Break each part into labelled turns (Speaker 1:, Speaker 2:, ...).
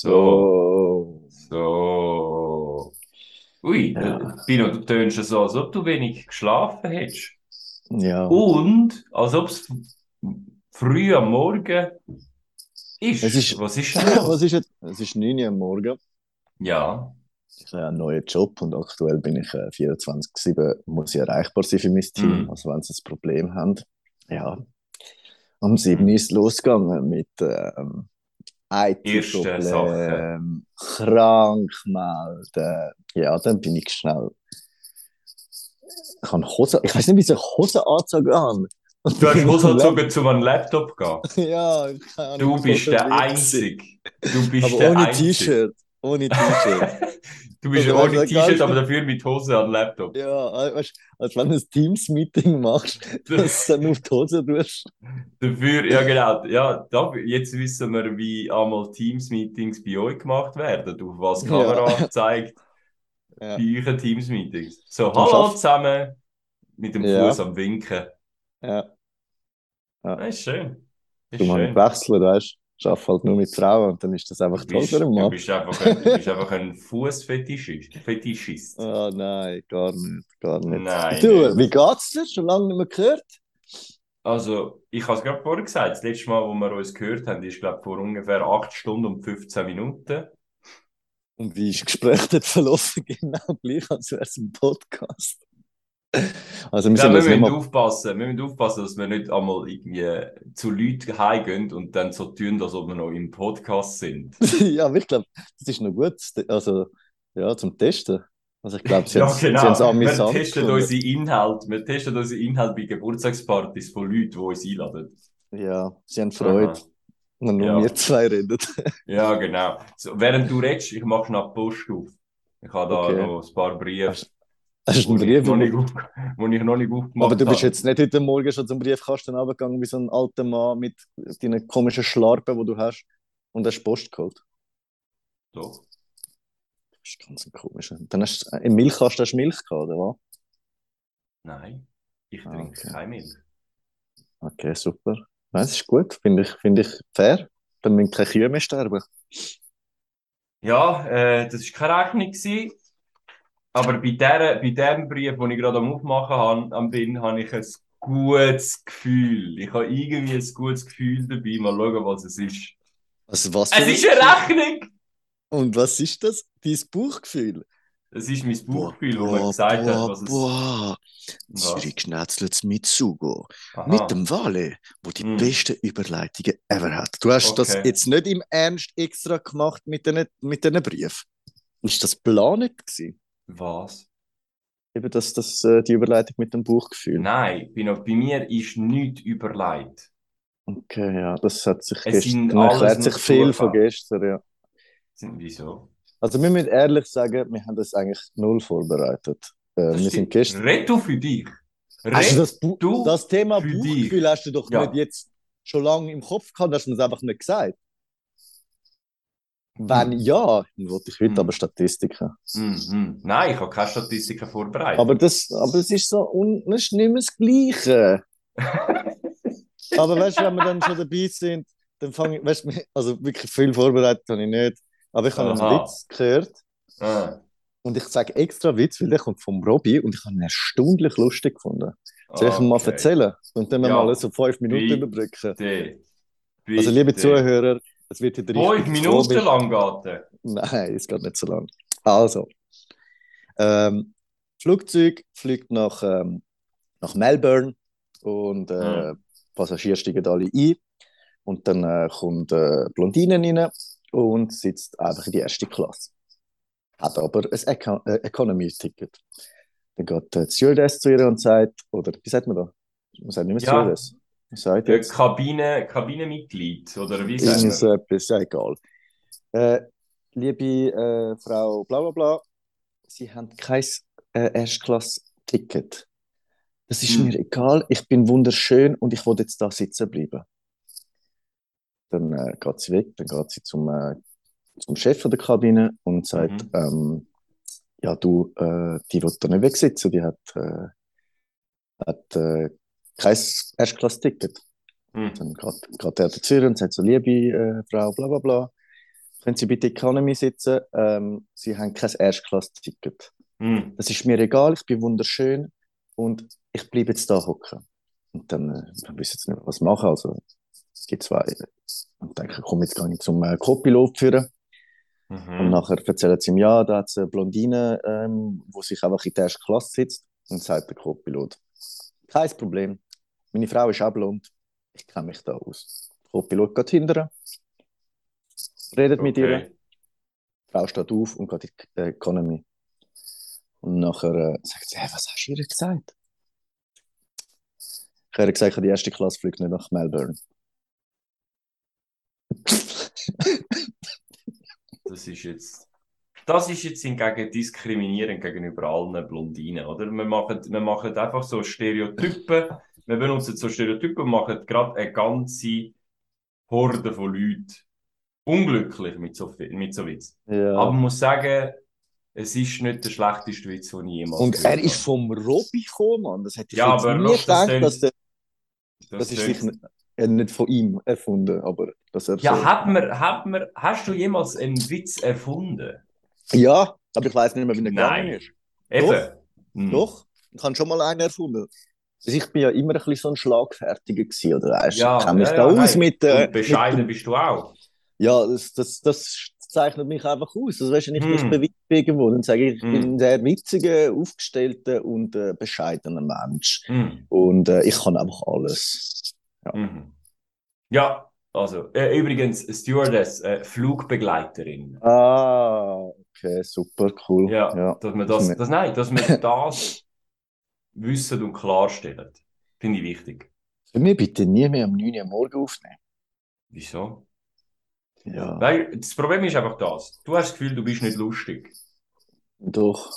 Speaker 1: So.
Speaker 2: So. Ui,
Speaker 1: Ja.
Speaker 2: Pino, du tönst so, als ob du wenig geschlafen hättest.
Speaker 1: Ja.
Speaker 2: Und als ob es früh am Morgen ist.
Speaker 1: Es ist-
Speaker 2: Was ist denn
Speaker 1: Was ist jetzt? Es ist 9 Uhr am Morgen.
Speaker 2: Ja.
Speaker 1: Ich habe einen neuen Job und aktuell bin ich äh, 24-7, muss ich erreichbar sein für mein Team.
Speaker 2: Mhm.
Speaker 1: Also wenn sie ein Problem haben. Ja. Am 7 ist es losgegangen mit ähm,
Speaker 2: Erste
Speaker 1: IT-Problemen, krank melden. Ja, dann bin ich schnell. Ich habe Hose, ich weiß nicht, wie ich Hose anzogen habe.
Speaker 2: Du hast Hose
Speaker 1: am
Speaker 2: angezogen, zu einem Laptop gehen.
Speaker 1: Ja, ich keine Ahnung,
Speaker 2: Du bist der Einzige. Du bist
Speaker 1: Aber
Speaker 2: der
Speaker 1: ohne
Speaker 2: Einzige.
Speaker 1: T-Shirt. Ohne T-Shirt.
Speaker 2: Du bist
Speaker 1: Also,
Speaker 2: ohne
Speaker 1: weißt du,
Speaker 2: T-Shirt, aber dafür mit Hose an Laptop.
Speaker 1: ja, weißt du, als wenn du ein Teams-Meeting machst, dass du dann auf die Hose tust.
Speaker 2: Dafür, ja genau, ja, da, jetzt wissen wir, wie einmal Teams-Meetings bei euch gemacht werden, auf was die
Speaker 1: Ja.
Speaker 2: Kamera zeigt,
Speaker 1: Ja.
Speaker 2: bei euren Teams-Meetings. So, hallo
Speaker 1: schaff-
Speaker 2: zusammen, mit dem
Speaker 1: Ja.
Speaker 2: Fuß am Winken.
Speaker 1: Ja.
Speaker 2: Das ist schön. Das
Speaker 1: Du
Speaker 2: ist
Speaker 1: musst
Speaker 2: schön.
Speaker 1: wechseln, weißt du? Ich arbeite halt nur mit Frauen und dann ist das einfach toll für einen
Speaker 2: du
Speaker 1: Mann.
Speaker 2: bist einfach ein, du bist einfach ein Fußfetischist. Fetischist.
Speaker 1: Ah, nein, gar nicht, gar nicht.
Speaker 2: Nein,
Speaker 1: du,
Speaker 2: nicht.
Speaker 1: wie geht's dir? Schon lange nicht mehr gehört?
Speaker 2: Also, ich habe es gerade vorher gesagt, das letzte Mal, wo wir uns gehört haben, ist, glaube ich, vor ungefähr 8 Stunden und 15 Minuten.
Speaker 1: Und wie ist das Gespräch dort verlaufen? Genau gleich, als wäre es ein Podcast. Also, wir
Speaker 2: Ja, wir müssen aufpassen, wir müssen aufpassen, dass wir nicht einmal irgendwie zu Leuten heimgehen und dann so tun, als ob wir noch im Podcast sind.
Speaker 1: ja, aber ich glaube, das ist noch gut. Also, ja, zum Testen. Also, ich glaube, sie
Speaker 2: Ja,
Speaker 1: haben es sie
Speaker 2: Wir
Speaker 1: amüsant
Speaker 2: testen unsere Inhalte, wir testen unsere Inhalte bei Geburtstagspartys von Leuten, die uns einladen.
Speaker 1: Ja, sie haben Freude.
Speaker 2: Aha.
Speaker 1: Und nur
Speaker 2: Ja.
Speaker 1: wir zwei reden.
Speaker 2: Ja, genau. So, während du redest, ich mache schnell die Post auf. Ich habe da
Speaker 1: Okay.
Speaker 2: noch ein paar Briefe,
Speaker 1: Hast du
Speaker 2: wo
Speaker 1: einen
Speaker 2: ich,
Speaker 1: Brief?
Speaker 2: noch nicht wo ich noch nicht aufgemacht
Speaker 1: Aber du bist
Speaker 2: habe.
Speaker 1: jetzt nicht heute Morgen schon zum Briefkasten runtergegangen wie so ein alter Mann mit deinen komischen Schlarpen, die du hast und hast Post geholt.
Speaker 2: Doch.
Speaker 1: Das ist ganz ein komischer. Dann hast du, im Milchkasten hast du Milch gehabt, oder was?
Speaker 2: Nein, ich
Speaker 1: Ah,
Speaker 2: trinke
Speaker 1: okay.
Speaker 2: keine Milch.
Speaker 1: Okay, super. Nein, das ist gut. Finde ich, finde ich fair. Dann müssen keine Kühe mehr sterben.
Speaker 2: Ja, äh, das war keine Rechnung. Gewesen. Aber bei, der, bei dem Brief, den ich gerade am Aufmachen am bin, habe ich ein gutes Gefühl. Ich habe irgendwie ein gutes Gefühl dabei. Mal schauen, was es ist.
Speaker 1: Also was
Speaker 2: Es ist eine Rechnung!
Speaker 1: Und was ist das? Dein Bauchgefühl?
Speaker 2: Es ist mein Bauchgefühl, wo mir gesagt hat, was es
Speaker 1: boah.
Speaker 2: Was?
Speaker 1: Zürich schnetzelt mit Sugo.
Speaker 2: Aha.
Speaker 1: Mit dem Wale, wo die
Speaker 2: Hm.
Speaker 1: besten Überleitungen ever hat. Du hast das
Speaker 2: Okay.
Speaker 1: jetzt nicht im Ernst extra gemacht mit diesen mit diesen Brief. Ist das geplant gewesen?
Speaker 2: Was?
Speaker 1: Eben das, das, äh, die Überleitung mit dem Bauchgefühl.
Speaker 2: Nein, bei, bei mir ist nichts überlegt.
Speaker 1: Okay, ja, das hat sich
Speaker 2: Es
Speaker 1: gestern, erklärt sich viel von
Speaker 2: Zufall.
Speaker 1: gestern, ja.
Speaker 2: Sind- Wieso?
Speaker 1: Also wir müssen ehrlich sagen, wir haben das eigentlich null vorbereitet. Äh,
Speaker 2: Das
Speaker 1: wir sind gestern...
Speaker 2: Du für dich.
Speaker 1: Du
Speaker 2: Red
Speaker 1: das, Bu das Thema Bauchgefühl hast du doch
Speaker 2: Ja.
Speaker 1: nicht jetzt schon lange im Kopf gehabt, hast du es einfach nicht gesagt. Wenn
Speaker 2: Hm.
Speaker 1: ja, dann wollte ich heute
Speaker 2: Hm.
Speaker 1: aber Statistiken.
Speaker 2: Mhm. Nein, ich habe keine Statistiken vorbereitet.
Speaker 1: Aber das, aber es ist so, un, das ist nicht mehr das Gleiche. Aber weißt du, wenn wir dann schon dabei sind, dann fange ich, weißt du, also wirklich viel vorbereitet habe ich nicht. Aber ich habe einen
Speaker 2: Aha.
Speaker 1: Witz gehört
Speaker 2: ah.
Speaker 1: und ich sage extra Witz, weil der kommt vom Robby und ich habe ihn erstaunlich lustig gefunden. Soll ich ihn mal
Speaker 2: Okay.
Speaker 1: erzählen? Und dann
Speaker 2: Ja.
Speaker 1: mal so fünf Minuten
Speaker 2: Bitte.
Speaker 1: überbrücken.
Speaker 2: Bitte.
Speaker 1: Also, liebe
Speaker 2: Bitte.
Speaker 1: Zuhörer, es wird
Speaker 2: Fünf
Speaker 1: richtig
Speaker 2: Minuten
Speaker 1: komisch.
Speaker 2: lang geht.
Speaker 1: Nein, es geht nicht so lang. Also, ähm, Flugzeug fliegt nach, ähm, nach Melbourne und äh,
Speaker 2: Mhm.
Speaker 1: Passagiere steigen alle ein. Und dann äh, kommt äh, Blondine rein und sitzt einfach in die erste Klasse. Hat aber ein Eco äh, Economy-Ticket. Dann geht der Stewardess zu ihr und sagt, oder wie sagt man da? Man sagt nicht mehr
Speaker 2: Ja.
Speaker 1: Stewardess. Sagt
Speaker 2: Äh,
Speaker 1: jetzt.
Speaker 2: Kabine, Kabinenmitglied, oder wie sagt
Speaker 1: Irgend
Speaker 2: man?
Speaker 1: so etwas, ja egal. Äh, liebe äh, Frau bla bla bla, Sie haben kein äh, Erstklass-Ticket. Das ist
Speaker 2: Hm.
Speaker 1: mir egal, ich bin wunderschön und ich will jetzt da sitzen bleiben. Dann äh, geht sie weg, dann geht sie zum, äh, zum Chef der Kabine und sagt,
Speaker 2: Mhm.
Speaker 1: ähm, ja du, äh, die will da nicht wegsitzen, die hat, äh, hat kein Erstklass-Ticket.
Speaker 2: Hm.
Speaker 1: Dann geht, geht er dazu und sagt so, liebe äh, Frau, bla bla bla, wenn Sie bei der Economy sitzen, ähm, Sie haben kein Erstklass-Ticket.
Speaker 2: Hm.
Speaker 1: Das ist mir egal, ich bin wunderschön und ich bleibe jetzt da hocken. Und dann, äh, wissen sie nicht mehr, was machen. Also, es gibt zwei. Und denke, komm, jetzt gehe ich zum äh, Co-Pilot führen. Und
Speaker 2: Mhm.
Speaker 1: nachher erzählen sie ihm, ja, da hat es eine Blondine, ähm, wo sich einfach in der ersten Klasse sitzt. Und sagt der Co-Pilot, kein Problem. Meine Frau ist auch blond. Ich kenne mich da aus. Der Co-Pilot geht hinterher, redet mit ihr.
Speaker 2: Okay.
Speaker 1: Die Frau steht auf und geht in die äh, Economy. Und nachher äh, sagt sie, hey, was hast du ihr gesagt? Ich habe gesagt, die erste Klasse fliegt nicht nach Melbourne.
Speaker 2: Das ist jetzt. Das ist jetzt hingegen diskriminierend gegenüber allen Blondinen, oder? Wir machen, wir machen einfach so Stereotypen. Wir benutzen so Stereotypen und machen gerade eine ganze Horde von Leuten unglücklich mit so, mit so Witz.
Speaker 1: Ja.
Speaker 2: Aber man muss sagen, es ist nicht der schlechteste Witz, den ich jemals
Speaker 1: und er ist vom Robby gekommen, Mann. Das hätte ich
Speaker 2: Ja,
Speaker 1: jetzt
Speaker 2: aber
Speaker 1: nie
Speaker 2: das
Speaker 1: gedacht,
Speaker 2: tönt-
Speaker 1: dass der,
Speaker 2: Das
Speaker 1: das ist sicher nicht, nicht von ihm erfunden, aber dass er
Speaker 2: Ja,
Speaker 1: so.
Speaker 2: hat man, hat man, hast du jemals einen Witz erfunden?
Speaker 1: Ja, aber ich weiß nicht mehr, wie er gegangen ist.
Speaker 2: Eben. Hm.
Speaker 1: Doch, ich habe schon mal einen erfunden. Also ich bin ja immer ein bisschen so ein Schlagfertiger gewesen, oder weißt,
Speaker 2: Ja,
Speaker 1: ich kenne mich
Speaker 2: ja,
Speaker 1: da
Speaker 2: ja,
Speaker 1: aus
Speaker 2: nein.
Speaker 1: mit, äh,
Speaker 2: Und bescheiden
Speaker 1: mit
Speaker 2: bist du auch.
Speaker 1: ja, das, das, das zeichnet mich einfach aus. Also weißt, wenn ich mich
Speaker 2: Hm.
Speaker 1: irgendwo, dann sage ich, ich
Speaker 2: Hm.
Speaker 1: bin ein sehr witziger, aufgestellter und äh, bescheidener Mensch.
Speaker 2: Hm.
Speaker 1: Und äh, ich kann einfach alles.
Speaker 2: Mhm. Ja, also, äh, übrigens, Stewardess, äh, Flugbegleiterin.
Speaker 1: Ah, okay, super, cool.
Speaker 2: Ja,
Speaker 1: ja.
Speaker 2: dass wir das, das, nein, dass wir das wissen und klarstellen. Finde ich wichtig.
Speaker 1: Können wir bitte nie mehr am 9 Uhr morgen aufnehmen?
Speaker 2: Wieso?
Speaker 1: Ja,
Speaker 2: Weil das Problem ist einfach das. Du hast das Gefühl, du bist nicht lustig.
Speaker 1: doch.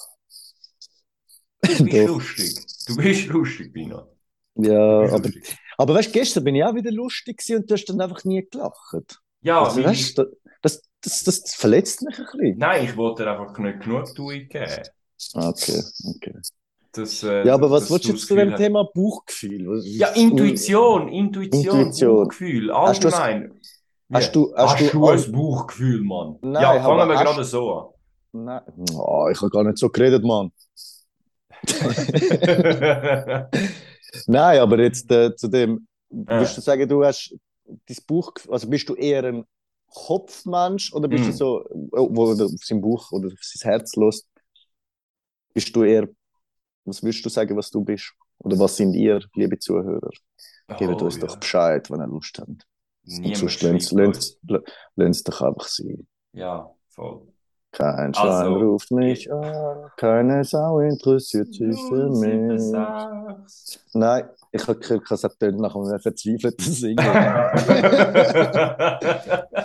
Speaker 2: Du bist
Speaker 1: Doch.
Speaker 2: lustig. Du bist lustig, Bino.
Speaker 1: Ja, aber,
Speaker 2: lustig.
Speaker 1: aber weißt du, gestern bin ich auch wieder lustig und du hast dann einfach nie gelacht.
Speaker 2: Ja,
Speaker 1: Also, weißt, das, das, das, das verletzt mich ein bisschen.
Speaker 2: nein, ich wollte dir einfach nicht genug Tui geben.
Speaker 1: Okay, okay.
Speaker 2: Das, äh,
Speaker 1: Ja, aber was willst du
Speaker 2: du
Speaker 1: zu dem
Speaker 2: hast-
Speaker 1: Thema Bauchgefühl? Was-
Speaker 2: Ja, Intuition, Intuition,
Speaker 1: Intuition.
Speaker 2: Bauchgefühl,
Speaker 1: Hast du das-
Speaker 2: allgemein.
Speaker 1: Hast du, hast,
Speaker 2: Hast
Speaker 1: du,
Speaker 2: du
Speaker 1: all-
Speaker 2: ein Bauchgefühl, Mann?
Speaker 1: Nein,
Speaker 2: ja, fangen wir
Speaker 1: hast-
Speaker 2: gerade so
Speaker 1: Nein, oh, ich habe gar nicht so geredet, Mann.
Speaker 2: an.
Speaker 1: Nein, aber jetzt äh, zu dem, würdest du sagen, du hast dein Bauchgefühl, also bist du eher ein Kopfmensch oder bist
Speaker 2: Mm.
Speaker 1: du so, wo er auf sein Buch oder auf sein Herz lässt, bist du eher, was würdest du sagen, was du bist? Oder was sind ihr, liebe Zuhörer? Gebt
Speaker 2: Oh,
Speaker 1: uns
Speaker 2: ja.
Speaker 1: doch Bescheid, wenn ihr Lust habt. Und
Speaker 2: Niemand
Speaker 1: sonst lasst
Speaker 2: uns.
Speaker 1: es doch einfach sein.
Speaker 2: Ja, voll.
Speaker 1: Kein Schwein
Speaker 2: Also,
Speaker 1: ruft mich an, keine Sau interessiert sich für mich. Nein, ich habe gehört, es hat nach einem verzweifelten Single.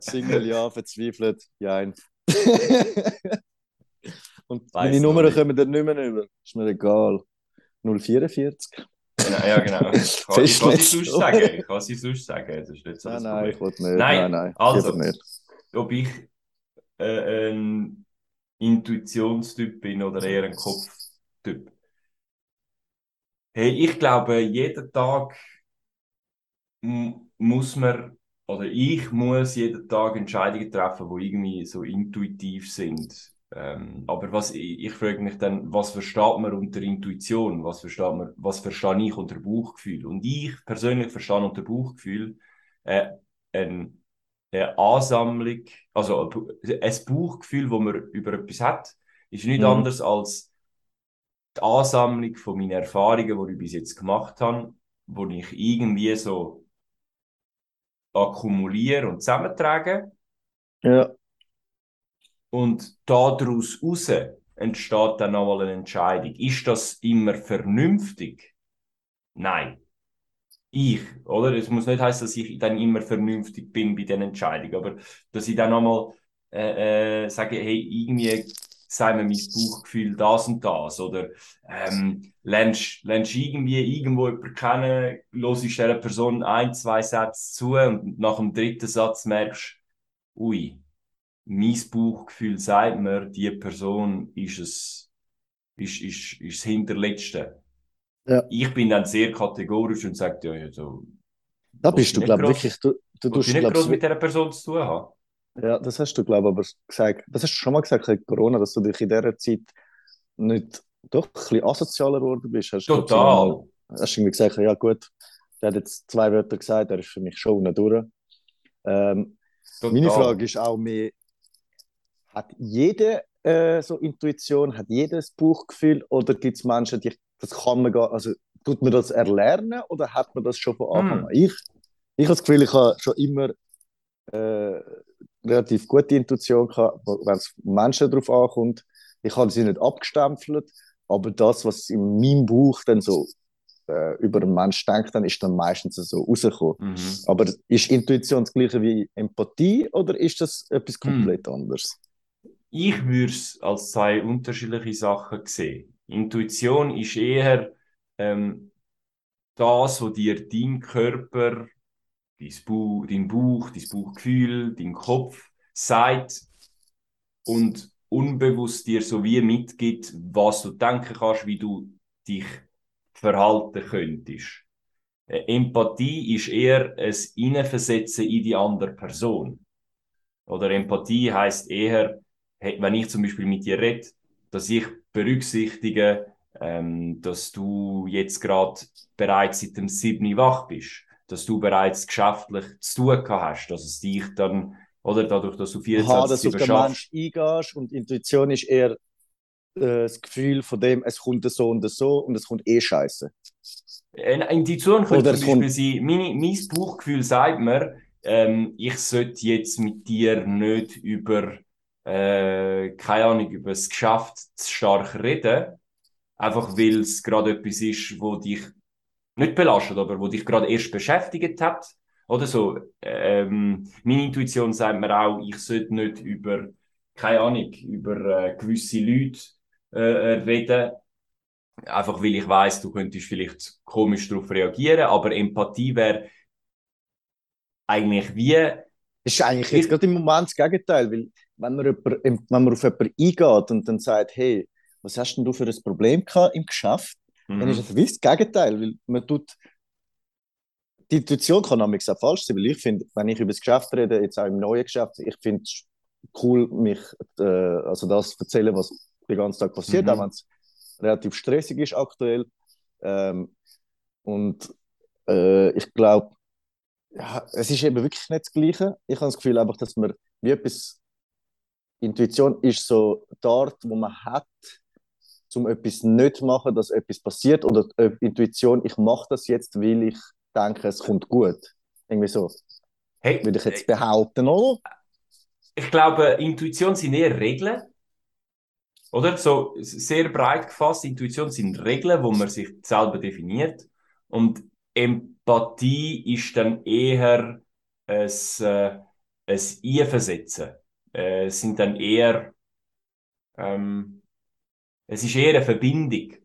Speaker 1: Single, ja, verzweifelt, jein. Und
Speaker 2: Weiss
Speaker 1: meine
Speaker 2: nicht.
Speaker 1: kommen dann nicht mehr über. Ist mir egal. 044?
Speaker 2: Genau, ja, genau. Ich kann, ich sie sonst sagen. Ich kann sie sonst sagen. Das ist nicht so
Speaker 1: Nein, nein, ich wollte nicht.
Speaker 2: Nein,
Speaker 1: Nein, nein,
Speaker 2: also.
Speaker 1: nicht.
Speaker 2: ob ich äh, ein Intuitionstyp bin oder eher ein Kopftyp. Hey, ich glaube, jeden Tag muss man, oder ich muss jeden Tag Entscheidungen treffen, die irgendwie so intuitiv sind. Ähm, aber was, ich, ich frage mich dann, was versteht man unter Intuition? Was versteht man, was verstehe ich unter Bauchgefühl? Und ich persönlich verstehe unter Bauchgefühl äh, ein eine Ansammlung, also ein Bauchgefühl, das man über etwas hat, ist nicht
Speaker 1: Mhm.
Speaker 2: anders als die Ansammlung von meinen Erfahrungen, die ich bis jetzt gemacht habe, wo ich irgendwie so akkumuliere und zusammentrage.
Speaker 1: Ja,
Speaker 2: Und daraus raus entsteht dann nochmal eine Entscheidung. Ist das immer vernünftig? Nein. Ich, oder? Es muss nicht heißen, dass ich dann immer vernünftig bin bei den Entscheidungen, aber dass ich dann nochmal äh, äh, sage, hey, irgendwie sei mir mein Bauchgefühl das und das, oder ähm, lernst, lernst irgendwie irgendwo jemanden kennen, hörst dieser Person ein, zwei Sätze zu und nach dem dritten Satz merkst, ui, mein Bauchgefühl sagt mir, die Person ist es, ist, ist, ist das Hinterletzte.
Speaker 1: Ja.
Speaker 2: Ich bin dann sehr kategorisch und sage, ja, ja, so,
Speaker 1: da bist du, glaube ich, wirklich. Du, du tust,
Speaker 2: du nicht
Speaker 1: glaub
Speaker 2: groß mit dieser Person zu tun haben.
Speaker 1: Ja, das hast du, glaube ich, aber gesagt. Das hast du schon mal gesagt wegen Corona, dass du dich in dieser Zeit nicht doch ein bisschen asozialer geworden bist. Hast du
Speaker 2: Total.
Speaker 1: mal- hast du irgendwie gesagt, ja gut, der hat jetzt zwei Wörter gesagt, der ist für mich schon unten durch. Ähm,
Speaker 2: Total.
Speaker 1: meine Frage ist auch mehr, hat jede äh, so Intuition, hat jedes Bauchgefühl oder gibt es Menschen, die das kann man gar, also tut man das erlernen oder hat man das schon von Anfang
Speaker 2: Hm.
Speaker 1: an? Ich, ich habe das Gefühl, ich habe schon immer äh, relativ gute Intuition gehabt, wenn es Menschen darauf ankommt. Ich habe sie nicht abgestempelt, aber das, was in meinem Bauch dann so äh, über einen Mensch denkt, dann ist dann meistens so rausgekommen.
Speaker 2: Mhm.
Speaker 1: Aber ist Intuition das gleiche wie Empathie oder ist das etwas
Speaker 2: Hm.
Speaker 1: komplett anderes?
Speaker 2: Ich würde es als zwei unterschiedliche Sachen sehen. Intuition ist eher ähm, das, was dir dein Körper, dein, Bauch, dein Bauch, dein Bauchgefühl, dein Kopf sagt und unbewusst dir so wie mitgibt, was du denken kannst, wie du dich verhalten könntest. Äh, Empathie ist eher ein Hineinversetzen in die andere Person. Oder Empathie heißt eher, wenn ich zum Beispiel mit dir rede, dass ich berücksichtige, ähm, dass du jetzt gerade bereits seit dem 7. wach bist, dass du bereits geschäftlich zu tun hast, dass es dich dann, oder dadurch, dass du
Speaker 1: Aha, dass du
Speaker 2: 24
Speaker 1: den Mensch eingehst und Intuition ist eher äh, das Gefühl von dem, es kommt so und so und es kommt eh scheiße.
Speaker 2: Eine Intuition könnte
Speaker 1: Oder
Speaker 2: zum Beispiel sein, meine, mein Bauchgefühl sagt mir, ähm, ich sollte jetzt mit dir nicht über, äh, keine Ahnung, über das Geschäft zu stark reden, einfach weil es gerade etwas ist, wo dich nicht belastet, aber wo dich gerade erst beschäftigt hat. Oder so. Ähm, meine Intuition sagt mir auch, ich sollte nicht über, keine Ahnung, über äh, gewisse Leute äh, reden, einfach weil ich weiß, du könntest vielleicht komisch darauf reagieren, aber Empathie wäre eigentlich wie,
Speaker 1: Das ist eigentlich jetzt
Speaker 2: Ich-
Speaker 1: gerade im Moment das Gegenteil, weil wenn man, jemand, wenn man auf jemanden eingeht und dann sagt, hey, was hast denn du für ein Problem gehabt im Geschäft, dann ist
Speaker 2: mhm,
Speaker 1: es wie das Gegenteil, weil man tut, die Intuition kann nämlich auch falsch sein, weil ich finde, wenn ich über das Geschäft rede, jetzt auch im neuen Geschäft, ich finde es cool, mich, äh, also das zu erzählen, was den ganzen Tag passiert,
Speaker 2: Mhm.
Speaker 1: auch wenn es relativ stressig ist aktuell. Ähm, und äh, ich glaube, ja, es ist eben wirklich nicht das Gleiche. Ich habe das Gefühl einfach, dass man wie etwas, Intuition ist so dort, wo man hat, um etwas nicht zu machen, dass etwas passiert. Oder äh, Intuition, ich mache das jetzt, weil ich denke, es kommt gut. Irgendwie so,
Speaker 2: hey,
Speaker 1: würde ich jetzt behaupten, oder?
Speaker 2: ich glaube, Intuition sind eher Regeln, oder? So sehr breit gefasst, Intuition sind Regeln, wo man sich selber definiert. Und Empathie ist dann eher ein, äh, ein Einversetzen. Äh, es sind dann eher, ähm, es ist eher eine Verbindung, die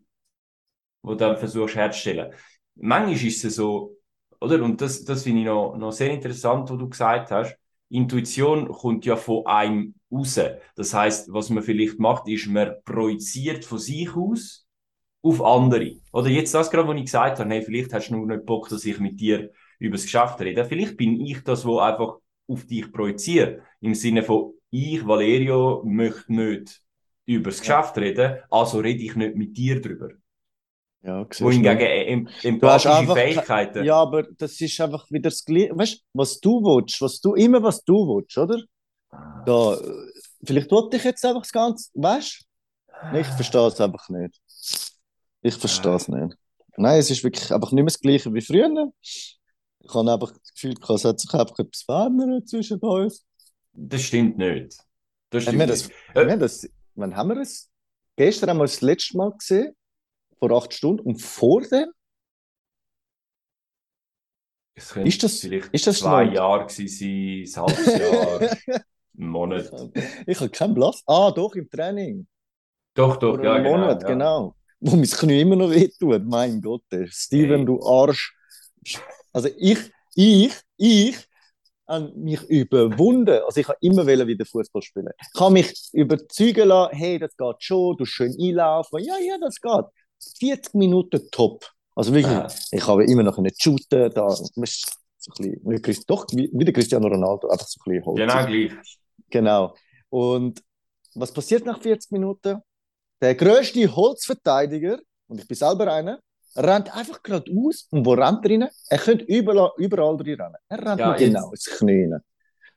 Speaker 2: du dann versuchst herzustellen. Manchmal ist es so, oder? Und das, das finde ich noch, noch sehr interessant, was du gesagt hast. Intuition kommt ja von einem raus. Das heißt, was man vielleicht macht, ist, man projiziert von sich aus auf andere. Oder jetzt das gerade, wo ich gesagt habe, hey, vielleicht hast du nur nicht Bock, dass ich mit dir über das Geschäft rede. Vielleicht bin ich das, wo einfach auf dich projiziere. Im Sinne von, ich, Valerio, möchte nicht über das
Speaker 1: Ja.
Speaker 2: Geschäft reden, also rede ich nicht mit dir drüber.
Speaker 1: Ja.
Speaker 2: Wohingegen äh, em empathische
Speaker 1: einfach ke-
Speaker 2: Fähigkeiten.
Speaker 1: Ja, aber das ist einfach wieder das Gleiche. Weißt du, was du willst, was du, immer was du willst, oder? Da, äh, vielleicht wollte ich jetzt einfach das Ganze, weißt du? Ich verstehe es einfach nicht. Ich verstehe es nicht. Nein, es ist wirklich einfach nicht mehr das Gleiche wie früher. Ich habe einfach das Gefühl, es hat sich einfach etwas verändert zwischen uns.
Speaker 2: Das stimmt nicht. Das
Speaker 1: Haben
Speaker 2: stimmt
Speaker 1: wir das,
Speaker 2: Äh,
Speaker 1: haben wir das, wann haben wir es? Gestern haben wir es das letzte Mal gesehen, vor acht Stunden. Und vor dem
Speaker 2: Es könnte
Speaker 1: Ist das-
Speaker 2: vielleicht
Speaker 1: ist das
Speaker 2: zwei Jahre gewesen sein, ein halbes Jahr, ein Monat.
Speaker 1: Ich habe keinen Blass. Ah, doch, im Training.
Speaker 2: Doch, doch,
Speaker 1: Vor
Speaker 2: ja,
Speaker 1: einem
Speaker 2: genau.
Speaker 1: Monat,
Speaker 2: ja.
Speaker 1: genau. Wo mein Knie immer noch wehtut. Mein Gott. Steven,
Speaker 2: Ey.
Speaker 1: du Arsch. Also ich, ich, ich habe mich überwunden. Also ich habe immer wieder Fußball spielen. Ich habe mich überzeugen lassen, hey, das geht schon, du schön einlaufen. Ja, ja, das geht. 40 Minuten top. Also wirklich,
Speaker 2: Aha.
Speaker 1: ich habe immer noch nicht shooten. Da. Bisschen, doch, wie, wie der Cristiano Ronaldo, einfach so ein bisschen holzig.
Speaker 2: Genau gleich.
Speaker 1: Genau. Und was passiert nach 40 Minuten? Der größte Holzverteidiger, und ich bin selber einer, rennt einfach geradeaus. Und wo rennt er rein? Er könnte überall, überall rein rennen. Er rennt
Speaker 2: Ja,
Speaker 1: genau ins Knie rein.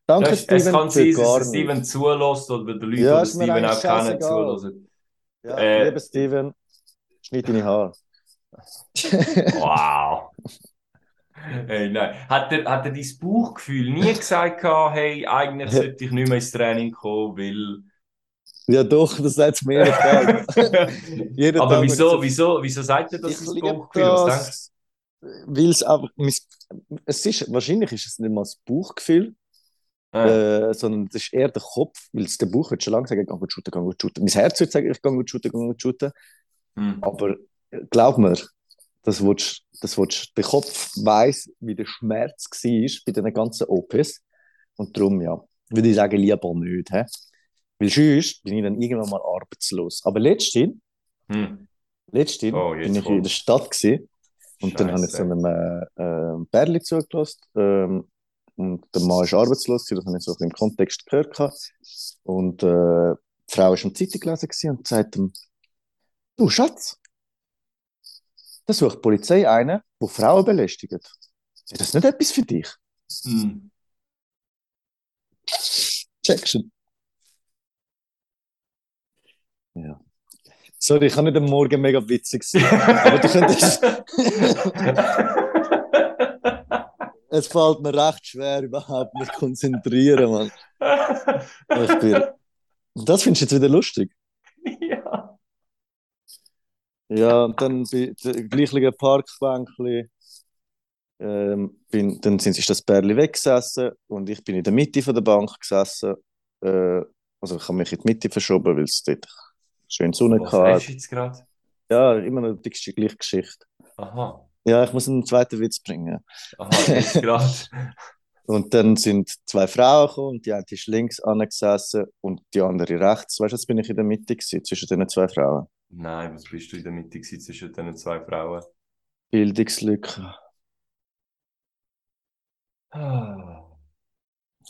Speaker 1: Danke,
Speaker 2: Das, es
Speaker 1: Steven,
Speaker 2: kann
Speaker 1: für
Speaker 2: sein, dass. Steven zulässt oder die Leute,
Speaker 1: Ja,
Speaker 2: die Steven auch kennen, zulassen.
Speaker 1: Ja,
Speaker 2: Äh,
Speaker 1: lieber Steven, schneid deine Haare.
Speaker 2: Wow. Hey, nein. Hat er, hat er dein Bauchgefühl nie gesagt, hey, eigentlich sollte ich nicht mehr ins Training kommen, weil.
Speaker 1: Ja, doch, das es mir Tag. Jeden
Speaker 2: Aber
Speaker 1: Tag, ich
Speaker 2: wieso,
Speaker 1: so-
Speaker 2: wieso, wieso sagt er das,
Speaker 1: Ich
Speaker 2: Bauchgefühl?
Speaker 1: Das, weil es einfach, es ist, wahrscheinlich ist es nicht mal das Bauchgefühl?
Speaker 2: Äh,
Speaker 1: äh, sondern es ist eher der Kopf, weil es der Bauch wird schon lange sagen, geh gut shooten, geh gut shooten. Mein Herz wird sagen, ich geh gut shooten, geh gut shooten.
Speaker 2: hm.
Speaker 1: Aber glaub mir, das willst, das willst, der Kopf weiß, wie der Schmerz war bei den ganzen OPs. Und darum, ja, würde ich sagen, lieber nicht. He? Weil sonst bin ich dann irgendwann mal arbeitslos. Aber letztens,
Speaker 2: Hm.
Speaker 1: letztens
Speaker 2: Oh,
Speaker 1: bin ich in
Speaker 2: kommt's.
Speaker 1: der Stadt gewesen, und dann habe ich so einem äh, äh, Bärli zugelassen. Ähm, und der Mann ist arbeitslos, das habe ich so im Kontext gehört. gehabt. Und äh, die Frau war am Zeitung gelesen und sagt ihm, du Schatz, da sucht die Polizei einen, der Frauen belästigt. Ist das nicht etwas für dich?
Speaker 2: Hm.
Speaker 1: Checkst du? Ja. Sorry, ich kann nicht am Morgen mega witzig sein. Aber du könntest. es fällt mir recht schwer, überhaupt mich konzentrieren, Mann. Ich bin... Das findest du jetzt wieder lustig?
Speaker 2: ja.
Speaker 1: Ja, und dann bei gleichen Parkbänkli, ähm, bin, dann sind, ist das Bärli weggesessen und ich bin in der Mitte von der Bank gesessen. Äh, also ich habe mich in die Mitte verschoben, weil es dort schön Sonne
Speaker 2: du jetzt gerade?
Speaker 1: Ja, immer noch die gleiche Geschichte.
Speaker 2: Aha.
Speaker 1: Ja, ich muss einen zweiten Witz bringen.
Speaker 2: Aha, jetzt gerade.
Speaker 1: Und dann sind zwei Frauen gekommen und die eine ist links angesessen und die andere rechts. Weißt du, jetzt bin ich in der Mitte gewesen, zwischen den zwei Frauen.
Speaker 2: Nein, was bist du in der Mitte gewesen zwischen diesen zwei Frauen?
Speaker 1: Bildungslücke.
Speaker 2: Ah.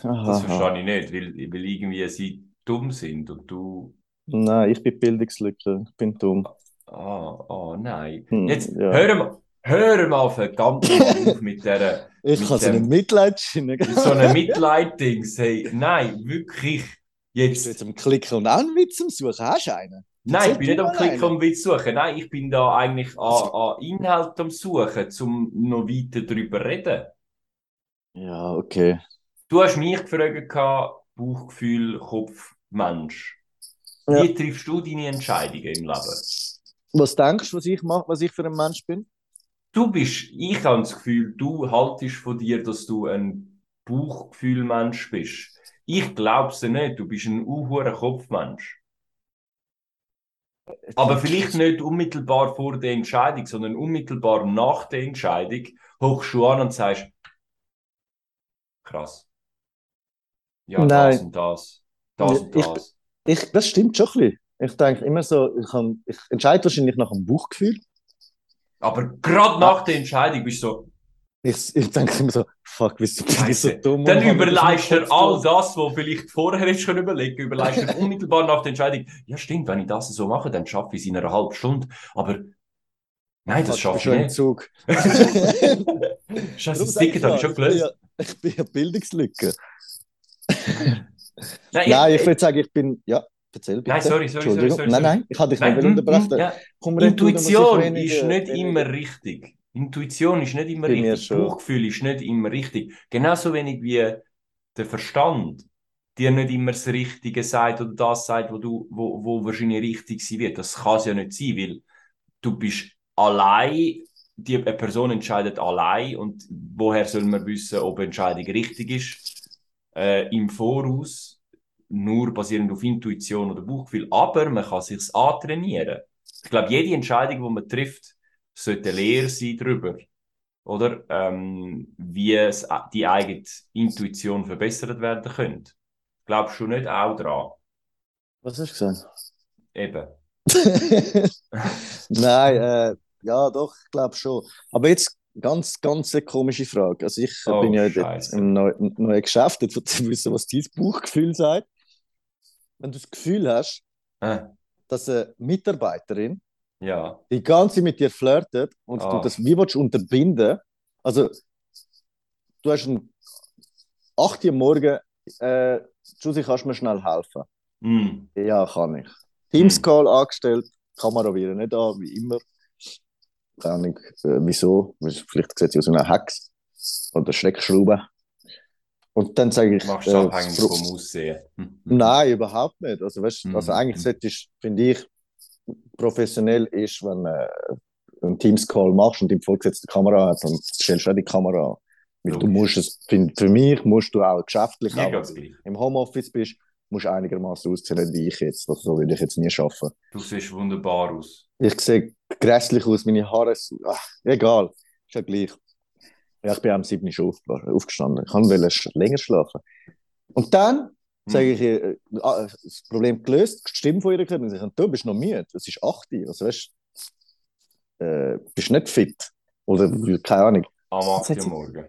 Speaker 2: Das verstehe ich nicht, weil, weil irgendwie sie dumm sind und du.
Speaker 1: Nein, ich bin Bildungslücke, ich bin dumm.
Speaker 2: Ah, oh nein.
Speaker 1: Hm,
Speaker 2: Jetzt
Speaker 1: ja.
Speaker 2: hör mal, hör mal verdammt auf mit der
Speaker 1: Ich
Speaker 2: mit
Speaker 1: kann so eine Mitleidschiene.
Speaker 2: mit so einem Mitleiddings. Hey, nein, wirklich.
Speaker 1: Bist du
Speaker 2: Jetzt.
Speaker 1: jetzt am Klicken und auch einen Witz am Suchen? Hast du einen?
Speaker 2: Nein, ich bin nicht am Klicken
Speaker 1: einen.
Speaker 2: und Witz suchen. Nein, ich bin da eigentlich an, an Inhalt am Suchen, um noch weiter darüber zu reden.
Speaker 1: Ja, okay.
Speaker 2: Du hast mich gefragt, gehabt, Bauchgefühl, Kopf, Mensch.
Speaker 1: Ja.
Speaker 2: Wie triffst du deine Entscheidungen im Leben?
Speaker 1: Was denkst du, was ich mache, was ich für ein Mensch bin?
Speaker 2: Du bist, ich habe das Gefühl, du haltest von dir, dass du ein Bauchgefühl-Mensch bist. Ich glaube es nicht, du bist ein unhurer Kopfmensch. Aber vielleicht nicht unmittelbar vor der Entscheidung, sondern unmittelbar nach der Entscheidung hochst du an und sagst, krass. Ja,
Speaker 1: Nein.
Speaker 2: das und das. Das und das.
Speaker 1: Ich, das stimmt schon ein bisschen. Ich denke immer so, ich, kann, ich entscheide wahrscheinlich nach dem Bauchgefühl.
Speaker 2: Aber gerade nach der Entscheidung bist du so,
Speaker 1: Ich, ich denke immer so, fuck, wieso bin ich so
Speaker 2: Scheiße.
Speaker 1: dumm?
Speaker 2: Dann überleist er all das, was vielleicht vorher hättest können überlegen, überleist er unmittelbar nach der Entscheidung. Ja, stimmt, wenn ich das so mache, dann schaffe ich es in einer halben Stunde. Aber nein, das schaffe ich
Speaker 1: schon im
Speaker 2: nicht.
Speaker 1: Zug.
Speaker 2: Scheiße, das Ticket habe ich schon gelöst.
Speaker 1: Ja, ich bin ja Bildungslücke.
Speaker 2: Nein,
Speaker 1: Nein, ich
Speaker 2: ich,
Speaker 1: würde sagen, ich bin. Ja, erzähl bitte.
Speaker 2: Nein, sorry, sorry, sorry, sorry,
Speaker 1: Nein, nein, ich habe dich
Speaker 2: nein,
Speaker 1: nicht unterbrechen.
Speaker 2: mm, ja. Intuition ist nicht
Speaker 1: weniger-
Speaker 2: immer richtig. Intuition ist nicht immer
Speaker 1: mir
Speaker 2: richtig. Bauchgefühl ist nicht immer richtig. Genauso wenig wie der Verstand dir nicht immer das Richtige sagt oder das sagt, wo, du, wo, wo wahrscheinlich richtig sein wird. Das kann es ja nicht sein, weil du bist allein, die eine Person entscheidet allein und woher soll man wissen, ob eine Entscheidung richtig ist? Äh, Im Voraus, nur basierend auf Intuition oder Bauchgefühl. Aber man kann sich antrainieren. Ich glaube, jede Entscheidung, die man trifft, sollte Lehre sein darüber. Oder? Ähm, wie es, die eigene Intuition verbessert werden könnte. Glaubst du nicht auch dran?
Speaker 1: Was hast du gesagt?
Speaker 2: Eben.
Speaker 1: Nein, äh, ja, doch, ich glaube schon. Aber jetzt ganz, ganz eine komische Frage. Also ich
Speaker 2: Oh,
Speaker 1: bin ja
Speaker 2: Scheiße.
Speaker 1: im neuen, neuen Geschäft, jetzt wissen, was dein Bauchgefühl sagt. Wenn du das Gefühl hast,
Speaker 2: Äh,
Speaker 1: dass eine Mitarbeiterin
Speaker 2: ja.
Speaker 1: die ganze Zeit mit dir flirtet und
Speaker 2: Ah.
Speaker 1: du das wie willst unterbinden, also du hast um 8 Uhr morgen, äh, Susi, kannst du mir schnell helfen?
Speaker 2: Hm.
Speaker 1: Ja, kann ich. Teams
Speaker 2: Hm.
Speaker 1: Call angestellt, Kamera wieder nicht an, wie immer. Keine Ahnung, äh, wieso. Vielleicht sieht sie aus wie eine Hex oder Schreckschraube. Und dann sage ich.
Speaker 2: Machst du
Speaker 1: äh,
Speaker 2: abhängig vom Aussehen. Hm.
Speaker 1: Nein, überhaupt nicht. Also, weißt,
Speaker 2: Mhm.
Speaker 1: also eigentlich solltest, finde ich, professionell ist, wenn äh, einen Teams-Call machst und im Vorgesetzten die Kamera hat, dann stellst du auch die Kamera an. Weil du musst es, find, für mich musst du auch geschäftlich,
Speaker 2: Mir
Speaker 1: auch im Homeoffice bist, musst du einigermaßen aussehen wie ich jetzt. Also, so will ich jetzt nie schaffen.
Speaker 2: Du siehst wunderbar aus.
Speaker 1: Ich sehe grässlich aus, meine Haare. sind- Ach, egal, ist ja gleich. Ja, ich bin am 7. Uhr aufgestanden. Ich wollte länger schlafen. Und dann
Speaker 2: Hm.
Speaker 1: sage ich ihr, äh, ah, das Problem gelöst, die Stimme von ihr gehört und ich sage, du bist noch müde, es ist 8 Uhr, also weißt du, äh, bist nicht fit. Oder keine Ahnung.
Speaker 2: Am 8
Speaker 1: hat
Speaker 2: Uhr
Speaker 1: sie-
Speaker 2: morgen.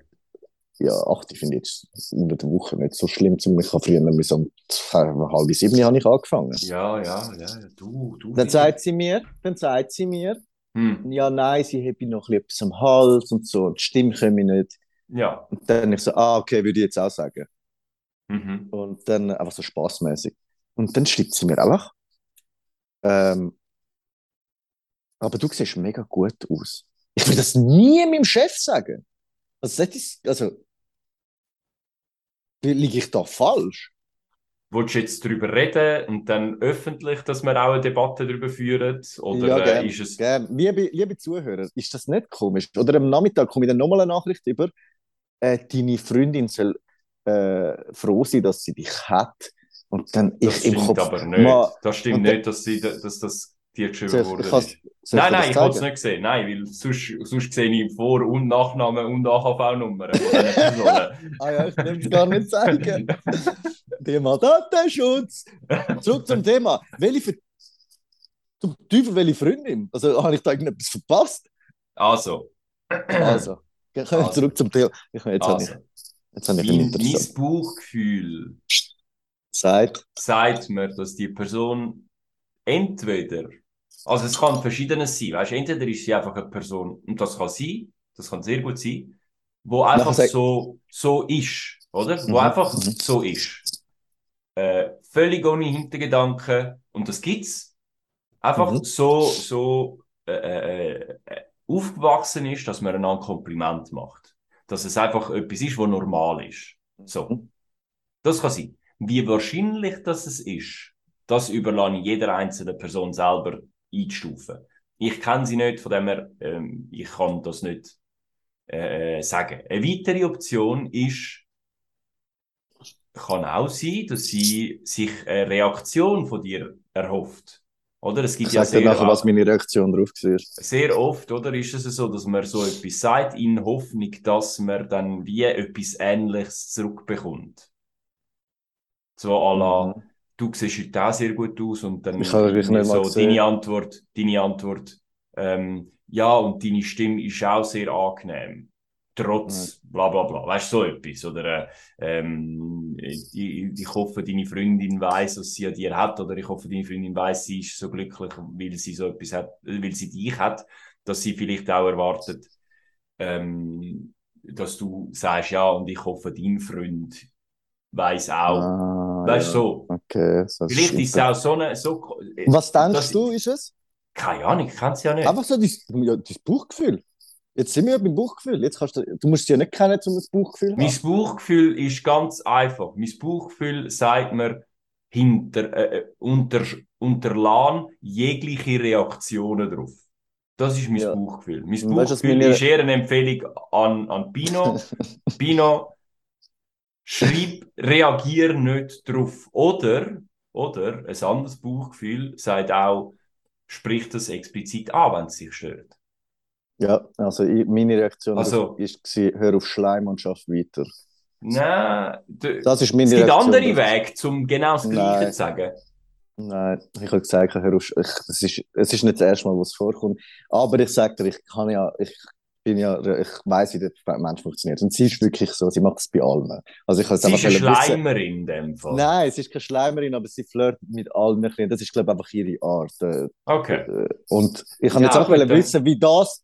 Speaker 1: Ja, 8 Uhr finde ich jetzt unter der Woche nicht so schlimm. Zum ich habe früher bis um halb sieben habe ich angefangen.
Speaker 2: Ja, ja, ja. Du, du.
Speaker 1: Dann sagt sie mir, dann sagt sie mir,
Speaker 2: Hm.
Speaker 1: ja, nein, sie habe noch etwas am Hals und so, und die Stimme komme nicht.
Speaker 2: Ja.
Speaker 1: Und dann ich so, ah, okay, würde ich jetzt auch sagen.
Speaker 2: Mhm.
Speaker 1: Und dann einfach so spaßmäßig. Und dann schreibt sie mir einfach, ähm, aber du siehst mega gut aus. Ich will das nie meinem Chef sagen. Also, das ist, also liege ich da falsch?
Speaker 2: Willst du jetzt darüber reden und dann öffentlich, dass wir auch eine Debatte darüber führen? Oder
Speaker 1: ja,
Speaker 2: äh,
Speaker 1: gern,
Speaker 2: ist es.
Speaker 1: gern. Liebe, liebe Zuhörer, ist das nicht komisch? Oder am Nachmittag komme ich dann nochmal eine Nachricht über, äh, deine Freundin soll äh, froh sein, dass sie dich hat. Und dann
Speaker 2: Das
Speaker 1: ich im
Speaker 2: stimmt
Speaker 1: Kopf.
Speaker 2: aber nicht.
Speaker 1: Ma-
Speaker 2: das stimmt nicht, dass, sie, dass das dir geschrieben
Speaker 1: soll
Speaker 2: Nein, nein, ich wollte es nicht sehen. Nein, weil sonst, sonst sehe ich Vor- und Nachnamen und AHV-Nummern Personen.
Speaker 1: Ah ja, ich will es gar nicht sagen. Thema Datenschutz. Zurück zum Thema. Welche Ver zum Teufel welche Freundin? Also habe ich da irgendetwas verpasst?
Speaker 2: Also,
Speaker 1: Also, kommen wir
Speaker 2: Also.
Speaker 1: zurück zum Thema. Ich, jetzt habe ich,
Speaker 2: also
Speaker 1: jetzt habe ich
Speaker 2: mein, mein
Speaker 1: interessant
Speaker 2: Bauchgefühl
Speaker 1: gesagt.
Speaker 2: sagt mir, dass die Person entweder, also es kann verschiedenes sein, weißt, entweder ist sie einfach eine Person, und das kann sein, das kann sehr gut sein, wo einfach so, so ist, oder? Wo
Speaker 1: Mhm,
Speaker 2: einfach
Speaker 1: mhm.
Speaker 2: so ist. Völlig ohne Hintergedanken, und das gibt's. Einfach
Speaker 1: Mhm.
Speaker 2: so, so äh, äh, äh, aufgewachsen ist, dass man einander ein Kompliment macht. Dass es einfach etwas ist, was normal ist. So.
Speaker 1: Mhm.
Speaker 2: Das kann sein. Wie wahrscheinlich das es ist, das überlasse ich jeder einzelnen Person selber einzustufen. Ich kenne sie nicht, von dem her, ähm, ich kann das nicht äh, äh, sagen. Eine weitere Option ist, kann auch sein, dass sie sich eine Reaktion von dir erhofft. Oder? Es gibt
Speaker 1: Ich
Speaker 2: ja sehr,
Speaker 1: nachher, was meine Reaktion darauf war.
Speaker 2: sehr oft, oder, ist es so, dass man so etwas sagt in Hoffnung, dass man dann wie etwas Ähnliches zurückbekommt. So à la,
Speaker 1: Mhm.
Speaker 2: du siehst heute auch sehr gut aus und dann
Speaker 1: Ich habe nicht
Speaker 2: so deine Antwort, deine Antwort, ähm, ja, und deine Stimme ist auch sehr angenehm. Trotz bla bla bla. Weißt du, so etwas. Oder äh, ähm, ich, ich hoffe, deine Freundin weiß, was sie an dir hat. Oder ich hoffe, deine Freundin weiß, sie ist so glücklich, weil sie so etwas hat, weil sie dich hat, dass sie vielleicht auch erwartet, ähm, dass du sagst, ja, und ich hoffe, dein Freund weiß auch.
Speaker 1: Ah,
Speaker 2: weißt du,
Speaker 1: ja.
Speaker 2: so.
Speaker 1: Okay, das
Speaker 2: Vielleicht ist es auch so eine, so,
Speaker 1: Was denkst du, ist es?
Speaker 2: keine Ahnung, ich kann es ja nicht.
Speaker 1: Einfach so dein, ja, dein Bauchgefühl. Jetzt sind wir ja beim Bauchgefühl. Jetzt kannst du, du musst es ja nicht kennen, um ein Bauchgefühl zu
Speaker 2: Mein
Speaker 1: haben.
Speaker 2: Bauchgefühl ist ganz einfach. Mein Bauchgefühl sagt mir, hinter, äh, äh, unter, unterlassen jegliche Reaktionen drauf. Das ist mein
Speaker 1: Ja.
Speaker 2: Bauchgefühl. Mein
Speaker 1: Und weißt
Speaker 2: Bauchgefühl
Speaker 1: meine-
Speaker 2: ist eher eine Empfehlung an, an Pino. Pino, schreib, reagier nicht drauf. Oder, oder, ein anderes Bauchgefühl sagt auch, sprich das explizit an, wenn es sich stört.
Speaker 1: Ja, also ich, meine Reaktion
Speaker 2: Also-
Speaker 1: gewesen, hör auf Schleim und schaff weiter.
Speaker 2: Nein,
Speaker 1: Das ist meine
Speaker 2: es gibt
Speaker 1: Reaktion.
Speaker 2: andere. Wege, um genau das Gleiche
Speaker 1: Nein.
Speaker 2: zu sagen.
Speaker 1: Nein, ich habe gesagt, hör auf, ich, es, ist, es ist nicht das erste Mal, wo es vorkommt. Aber ich sage dir, ich kann ja, ich bin ja, ich weiß, wie der Mensch funktioniert. Und sie ist wirklich so, sie macht es bei allen. Also ich
Speaker 2: Sie ist eine. Schleimerin in dem Fall.
Speaker 1: Nein, es ist keine Schleimerin, aber sie flirtet mit allen. Das ist, glaube ich, einfach ihre Art. Äh,
Speaker 2: Okay.
Speaker 1: äh, Und ich kann
Speaker 2: Ja,
Speaker 1: jetzt auch
Speaker 2: gut,
Speaker 1: wissen, wie das,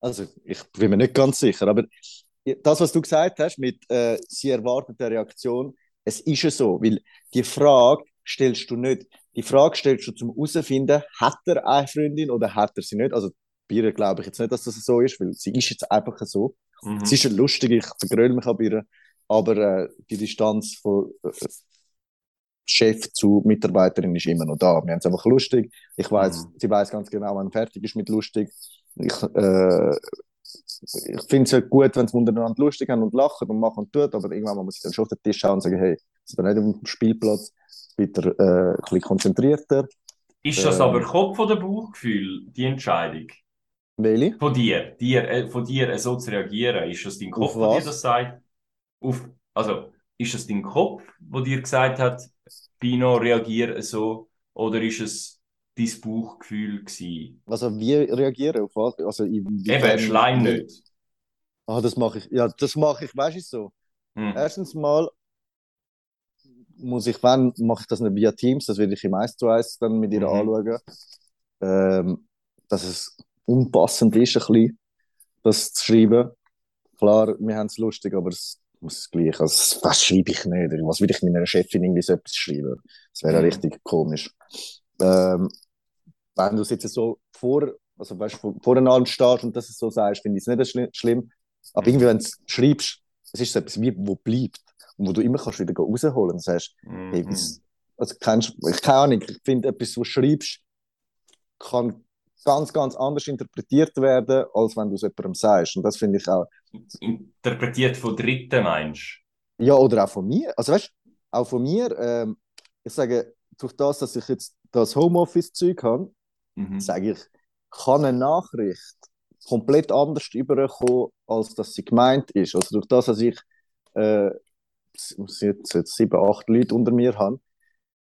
Speaker 1: also ich bin mir nicht ganz sicher, aber das, was du gesagt hast mit äh, sie erwartet eine Reaktion, es ist ja so, weil die Frage stellst du nicht, die Frage stellst du zum herausfinden, hat er eine Freundin oder hat er sie nicht? Also bei ihr glaube ich jetzt nicht, dass das so ist, weil sie ist jetzt einfach so.
Speaker 2: Mhm.
Speaker 1: Es ist ja lustig, ich vergröle mich an ihr, aber äh, die Distanz von äh, Chef zu Mitarbeiterin ist immer noch da. Wir haben es einfach lustig. Ich weiß,
Speaker 2: Mhm.
Speaker 1: sie weiß ganz genau, wann fertig ist mit lustig. Ich, äh, ich finde es ja gut, wenn sie untereinander lustig haben und lachen und machen und tun, aber irgendwann muss ich dann schon auf den Tisch schauen und sagen, hey, sind wir nicht auf dem Spielplatz, bitte äh, ein bisschen konzentrierter.
Speaker 2: Ist das
Speaker 1: Ähm.
Speaker 2: aber Kopf- oder Bauchgefühl, die Entscheidung?
Speaker 1: Welche?
Speaker 2: Von dir, dir äh, von dir äh, so zu reagieren? Ist das dein Kopf, der dir das sagt? Auf, also, ist das dein Kopf, der dir gesagt hat, Pino, reagiere so? Oder ist es dein Bauchgefühl gewesen?
Speaker 1: Also wie reagieren auf was? Also,
Speaker 2: Eben, Schleim nicht.
Speaker 1: Ah, das mache ich. Ja, das mache ich, weißt du so.
Speaker 2: Hm.
Speaker 1: Erstens mal muss ich, wenn, mache ich das nicht via Teams, das werde ich im 1 zu 1 dann mit ihr
Speaker 2: Mhm.
Speaker 1: anschauen, ähm, dass es unpassend ist, ein bisschen, das zu schreiben. Klar, wir haben es lustig, aber es muss es gleich. Also, was schreibe ich nicht? Was will ich meiner Chefin irgendwie so etwas schreiben? Das wäre
Speaker 2: Mhm.
Speaker 1: richtig komisch. Ähm, wenn du es jetzt so vor, also weißt, vor, vor allem stehst und das so sagst, finde ich es nicht schli schlimm. Aber irgendwie, wenn du es schreibst, es ist so etwas, wie, wo bleibt und wo du immer kannst wieder rausholen und sagst, hey,
Speaker 2: Mhm.
Speaker 1: was, also kennst, ich keine Ahnung, ich finde, etwas, was du schreibst, kann ganz, ganz anders interpretiert werden, als wenn du es jemandem sagst. Und das finde ich auch,
Speaker 2: Interpretiert von Dritten, meinst
Speaker 1: ja, oder auch von mir. Also weißt auch von mir, ähm, ich sage, durch das, dass ich jetzt das Homeoffice-Zeug habe,
Speaker 2: du? Mhm.
Speaker 1: sage ich, kann eine Nachricht komplett anders überkommen, als dass sie gemeint ist. Also durch das, dass ich äh, jetzt, jetzt sieben, acht Leute unter mir habe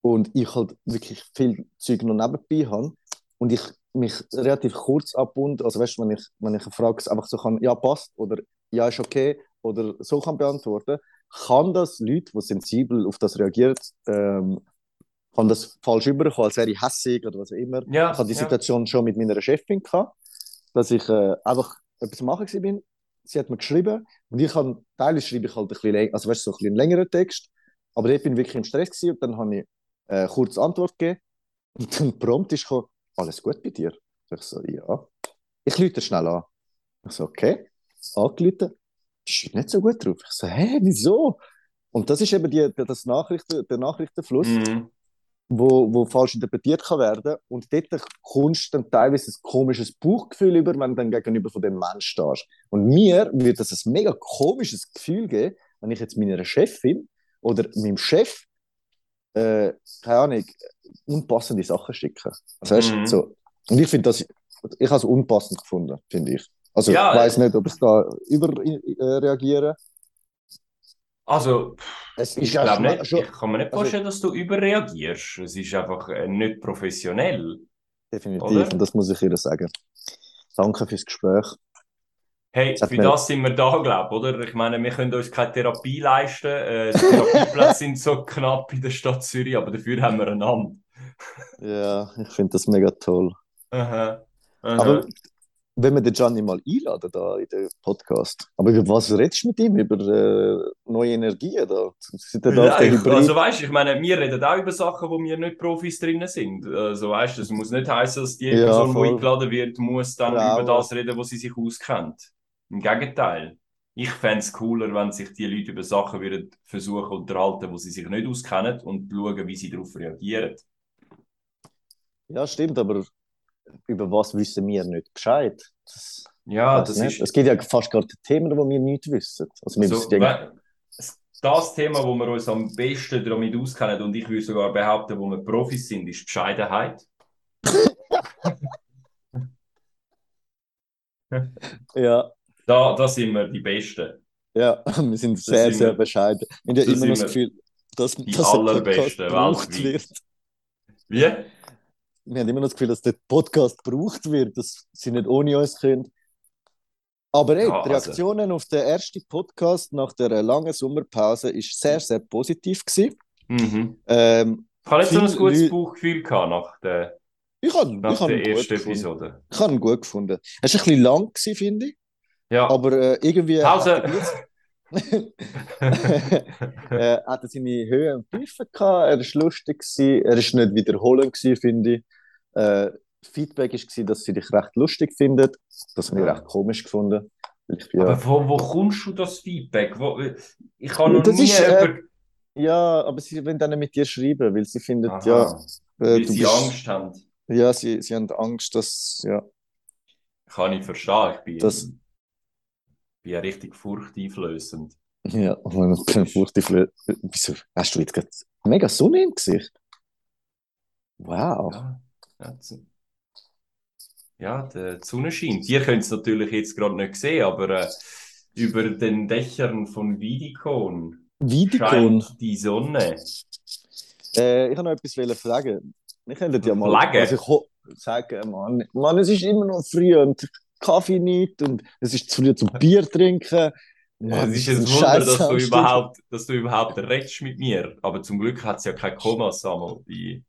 Speaker 1: und ich halt wirklich viel Zeug noch nebenbei habe und ich mich relativ kurz abwund, also weißt du, wenn ich, wenn ich eine Frage einfach so kann, ja passt oder ja ist okay oder so kann beantworten, kann das Leute, die sensibel auf das reagieren, ähm, kann das falsch überkommen, als wäre ich hässig oder was auch immer.
Speaker 2: Ja,
Speaker 1: Ich hatte die
Speaker 2: ja.
Speaker 1: Situation schon mit meiner Chefin gehabt, dass ich äh, einfach etwas machen bin. Sie hat mir geschrieben und ich habe, teilweise schreibe ich halt ein bisschen, also weißt, so ein bisschen längeren Text, aber ich bin wirklich im Stress gewesen und dann habe ich äh, kurz Antwort gegeben und dann prompt ist gekommen, alles gut bei dir? Ich so, ja. Ich lüte schnell an. Ich so, okay. Angerufen. Bist du nicht so gut drauf? Ich so, hä, wieso? Und das ist eben die, das Nachrichten, der Nachrichtenfluss
Speaker 2: Mhm.
Speaker 1: Wo, wo falsch interpretiert kann werden und dort kommst du dann teilweise ein komisches Bauchgefühl über, wenn du dann gegenüber von dem Mensch stehst. Und mir würde das ein mega komisches Gefühl geben, wenn ich jetzt meiner Chefin oder meinem Chef äh, keine Ahnung, unpassende Sachen schicke. Also, weißt,
Speaker 2: Mhm.
Speaker 1: so. Und ich finde das, ich habe es unpassend gefunden, finde ich. Also
Speaker 2: Ja,
Speaker 1: ich weiß nicht, ob ich da überreagiere.
Speaker 2: Also,
Speaker 1: Es
Speaker 2: ich
Speaker 1: ja
Speaker 2: glaube nicht,
Speaker 1: schon
Speaker 2: ich kann mir nicht
Speaker 1: also-
Speaker 2: vorstellen, dass du überreagierst. Es ist einfach äh, nicht professionell.
Speaker 1: definitiv,
Speaker 2: oder?
Speaker 1: und das muss ich ihr sagen. Danke fürs Gespräch.
Speaker 2: Hey,
Speaker 1: Das
Speaker 2: für
Speaker 1: mir-
Speaker 2: das sind wir da, glaube ich, oder? Ich meine, wir können uns keine Therapie leisten. Äh, die Therapieplätze sind so knapp in der Stadt Zürich, aber dafür haben wir einander.
Speaker 1: Ja, ich finde das mega toll.
Speaker 2: Aha. Aha.
Speaker 1: Aber wenn wir den Gianni mal einladen da in den Podcast, aber über was redest du mit ihm? Über äh, neue Energien da? Sind da
Speaker 2: Ja, ich, also weißt, ich meine, wir reden auch über Sachen, wo wir nicht Profis drin sind. Also weißt, es muss nicht heißen, dass die
Speaker 1: Ja,
Speaker 2: Person, die
Speaker 1: voll.
Speaker 2: eingeladen wird, muss dann
Speaker 1: Frauen.
Speaker 2: über das reden, wo sie sich auskennt. Im Gegenteil. Ich fände es cooler, wenn sich die Leute über Sachen würden versuchen unterhalten, wo sie sich nicht auskennen und schauen, wie sie darauf reagieren.
Speaker 1: Ja, stimmt, aber über was wissen wir nicht Bescheid? Das,
Speaker 2: Ja, das
Speaker 1: nicht.
Speaker 2: ist
Speaker 1: Es gibt ja fast keine Themen, die wir nicht wissen. Also wir
Speaker 2: so,
Speaker 1: wissen ja,
Speaker 2: das Thema, wo wir uns am besten damit auskennen und ich würde sogar behaupten, wo wir Profis sind, ist Bescheidenheit.
Speaker 1: ja,
Speaker 2: Da, da sind wir die Besten.
Speaker 1: ja, wir sind sehr,
Speaker 2: sind
Speaker 1: sehr
Speaker 2: wir-
Speaker 1: bescheiden. Wir haben ja
Speaker 2: das
Speaker 1: immer das Gefühl, dass,
Speaker 2: die allerbesten
Speaker 1: gebraucht
Speaker 2: weltweit.
Speaker 1: wird.
Speaker 2: Wie?
Speaker 1: Wir haben immer noch das Gefühl, dass der Podcast gebraucht wird, dass sie nicht ohne uns können. Aber ey,
Speaker 2: Ja,
Speaker 1: die
Speaker 2: also-
Speaker 1: Reaktionen auf den ersten Podcast nach der langen Sommerpause ist sehr, sehr positiv gewesen.
Speaker 2: Mhm.
Speaker 1: Ähm,
Speaker 2: Ich habe nicht so ein gutes
Speaker 1: Leute-
Speaker 2: Bauchgefühl gehabt nach der,
Speaker 1: ich habe
Speaker 2: nach
Speaker 1: ich hab
Speaker 2: der ersten
Speaker 1: gefunden.
Speaker 2: Episode.
Speaker 1: Ich habe ihn gut gefunden. Es war ein bisschen lang, gewesen, finde ich.
Speaker 2: Ja,
Speaker 1: Aber äh, irgendwie
Speaker 2: Pause.
Speaker 1: er, äh, er seine Höhen und Tiefen gehabt. Er war lustig, gewesen. er war nicht wiederholend, gewesen, finde ich. Äh, Feedback war, dass sie dich recht lustig findet. Das habe ich recht komisch gefunden. Ich, ja.
Speaker 2: Aber wo, wo kommst du das Feedback? Wo, ich habe noch
Speaker 1: Das
Speaker 2: nie
Speaker 1: ist, äh,
Speaker 2: über...
Speaker 1: ja, aber sie wollen dann mit dir schreiben, weil sie findet,
Speaker 2: Aha,
Speaker 1: ja, äh,
Speaker 2: weil sie
Speaker 1: bist,
Speaker 2: Angst haben.
Speaker 1: ja, sie, sie haben Angst, dass, ja,
Speaker 2: Kann ich verstehen. Ich bin,
Speaker 1: Das-
Speaker 2: bin ja richtig furchteinflößend.
Speaker 1: ja, und dann furcht die Flö- Wieso hast du jetzt gerade mega Sonne im Gesicht? Wow.
Speaker 2: Ja, ja, ja die Sonne scheint. Ihr könnt es natürlich jetzt gerade nicht sehen, aber äh, über den Dächern von Vidikon
Speaker 1: Vidikon.
Speaker 2: scheint die Sonne.
Speaker 1: Äh, ich wollte noch etwas fragen. Wir könnten ja mal
Speaker 2: Flagge?
Speaker 1: also ich sagen, Mann, Mann, es ist immer noch früh und Kaffee nicht und es ist zu früh zum Bier trinken. Mann,
Speaker 2: es ist
Speaker 1: das
Speaker 2: ein Wunder, dass du überhaupt, dass du überhaupt redest mit mir. Aber zum Glück hat es ja kein Komma, Samo, bei,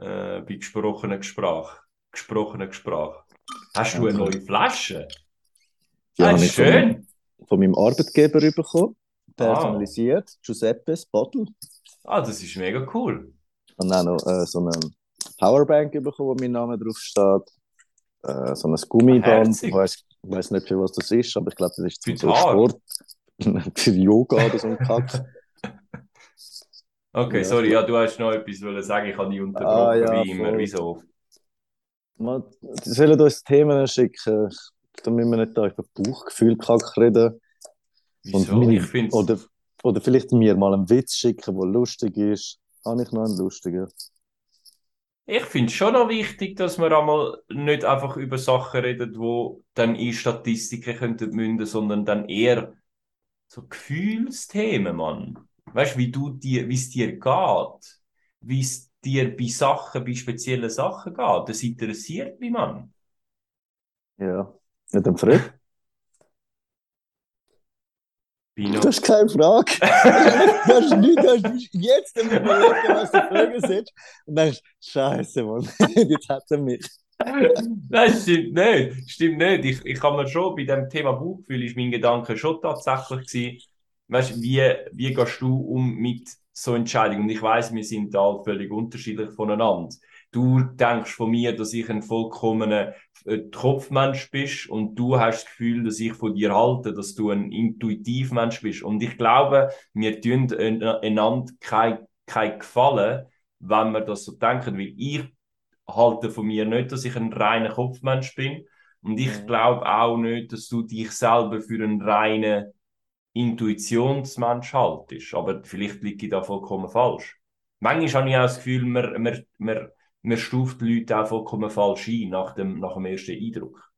Speaker 2: äh, bei gesprochener Sprache. Gesprochener Sprache. Hast du eine neue Flasche?
Speaker 1: Ja,
Speaker 2: ah,
Speaker 1: habe
Speaker 2: ist
Speaker 1: von,
Speaker 2: schön.
Speaker 1: von meinem Arbeitgeber bekommen.
Speaker 2: Ah.
Speaker 1: Personalisiert. Giuseppes Bottle.
Speaker 2: Ah, das ist mega cool.
Speaker 1: Und auch noch äh, so eine Powerbank bekommen, wo mein Name drauf steht. Äh, so ein Gummiband.
Speaker 2: Herzig.
Speaker 1: Ich weiß, ich weiß nicht, für was das ist, aber ich glaube, das ist
Speaker 2: Für
Speaker 1: so. Sport. für Yoga oder so ein Kack.
Speaker 2: Okay,
Speaker 1: Ja,
Speaker 2: sorry, ja, du hast noch etwas wollen sagen, ich habe dich unterbrochen,
Speaker 1: Ah, ja,
Speaker 2: wie immer,
Speaker 1: voll. Man, sie sollen uns Themen schicken. Da müssen wir nicht da über Bauchgefühl kack reden.
Speaker 2: Wieso?
Speaker 1: meine-
Speaker 2: Ich
Speaker 1: oder, oder vielleicht mir mal einen Witz schicken, der lustig ist. Habe ich noch einen lustigen?
Speaker 2: Ich finde schon noch wichtig, dass wir einmal nicht einfach über Sachen reden, wo dann in Statistiken könnten münden, sondern dann eher so Gefühlsthemen, Mann. Weißt wie du dir, wie es dir geht, wie es dir bei Sachen, bei speziellen Sachen geht. Das interessiert mich, Mann.
Speaker 1: Ja. Nicht am Fred?
Speaker 2: Pino.
Speaker 1: Du hast keine Frage. Du hast nichts, du hast jetzt damit überlegt, was du fragen sollst. Und denkst, Scheiße, Mann, jetzt hat er mich.
Speaker 2: Nein, stimmt nicht. Stimmt nicht. Ich, ich kann mir schon, bei dem Thema Bauchgefühl ist mein Gedanke schon tatsächlich gewesen, weißt, wie, wie gehst du um mit so Entscheidungen? Und ich weiß, wir sind da völlig unterschiedlich voneinander. Du denkst von mir, dass ich ein vollkommener äh, Kopfmensch bist und du hast das Gefühl, dass ich von dir halte, dass du ein Intuitivmensch bist. Und ich glaube, wir tun einander kein, kein Gefallen, wenn wir das so denken, weil ich halte von mir nicht, dass ich ein reiner Kopfmensch bin. Und ich
Speaker 1: Mhm.
Speaker 2: glaube auch nicht, dass du dich selber für einen reinen Intuitionsmensch haltest. Aber vielleicht liege ich da vollkommen falsch. Manchmal habe ich auch das Gefühl, man, man, man, man stuft die Leute auch vollkommen falsch ein nach dem, nach dem ersten Eindruck.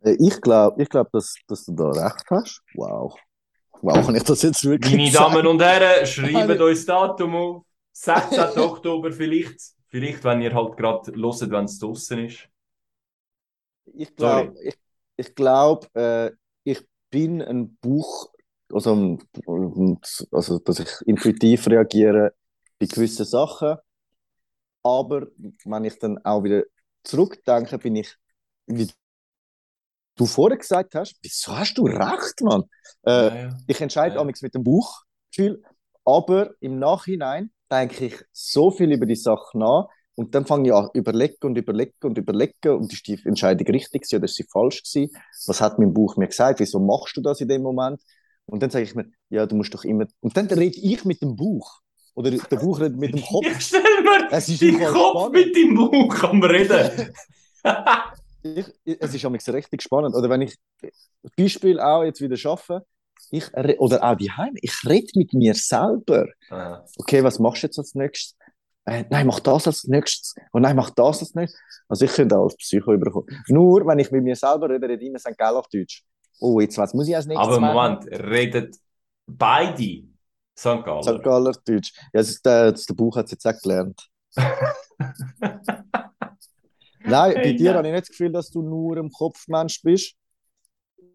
Speaker 1: Äh, Ich glaube, ich glaub, dass, dass du da recht hast. Wow. Wow, kann ich das jetzt wirklich
Speaker 2: Meine
Speaker 1: sagen?
Speaker 2: Damen und Herren, schreibt
Speaker 1: Alle-
Speaker 2: uns Datum auf. 16. Oktober vielleicht. Vielleicht, wenn ihr halt gerade hört, wenn es draußen ist.
Speaker 1: Ich glaube, ich, ich, glaub, äh, ich bin ein Buch, also, also, dass ich intuitiv reagiere bei gewissen Sachen. Aber wenn ich dann auch wieder zurückdenke, bin ich, wie du vorher gesagt hast, wieso hast du recht, Mann? Äh,
Speaker 2: Ja, ja.
Speaker 1: ich entscheide
Speaker 2: Ja.
Speaker 1: amigs mit dem Bauchgefühl, aber im Nachhinein denke ich so viel über die Sache nach und dann fange ich an überlegen und überlegen und überlegen und ist die Entscheidung richtig oder ist sie falsch gewesen? Was hat mein Bauch mir gesagt? Wieso machst du das in dem Moment? Und dann sage ich mir, ja, du musst doch immer. Und dann rede ich mit dem Bauch oder der Bauch redet mit dem Kopf.
Speaker 2: Ich stell mir
Speaker 1: Es ist
Speaker 2: deinen Kopf
Speaker 1: spannend.
Speaker 2: mit deinem Bauch am Reden.
Speaker 1: Ich, es ist amigs richtig spannend. Oder wenn ich Beispiel auch jetzt wieder schaffe, ich oder auch die Heim, ich rede mit mir selber.
Speaker 2: Ah,
Speaker 1: okay, was machst du jetzt als nächstes? Äh, nein, mach das als nächstes. Und nein, mach das als nächstes. Also ich könnte auch als Psycho überkommen. Nur, wenn ich mit mir selber rede, rede ich immer St. Gall auf Deutsch. Oh, jetzt was muss ich als nächstes
Speaker 2: Aber
Speaker 1: machen?
Speaker 2: Moment, redet beide St. Galler?
Speaker 1: St. Galler Deutsch. Ja, das ist der, das, der Buch hat es jetzt auch gelernt. Nein, bei
Speaker 2: Hey,
Speaker 1: dir
Speaker 2: nein.
Speaker 1: habe ich nicht das Gefühl, dass du nur ein Kopfmensch bist.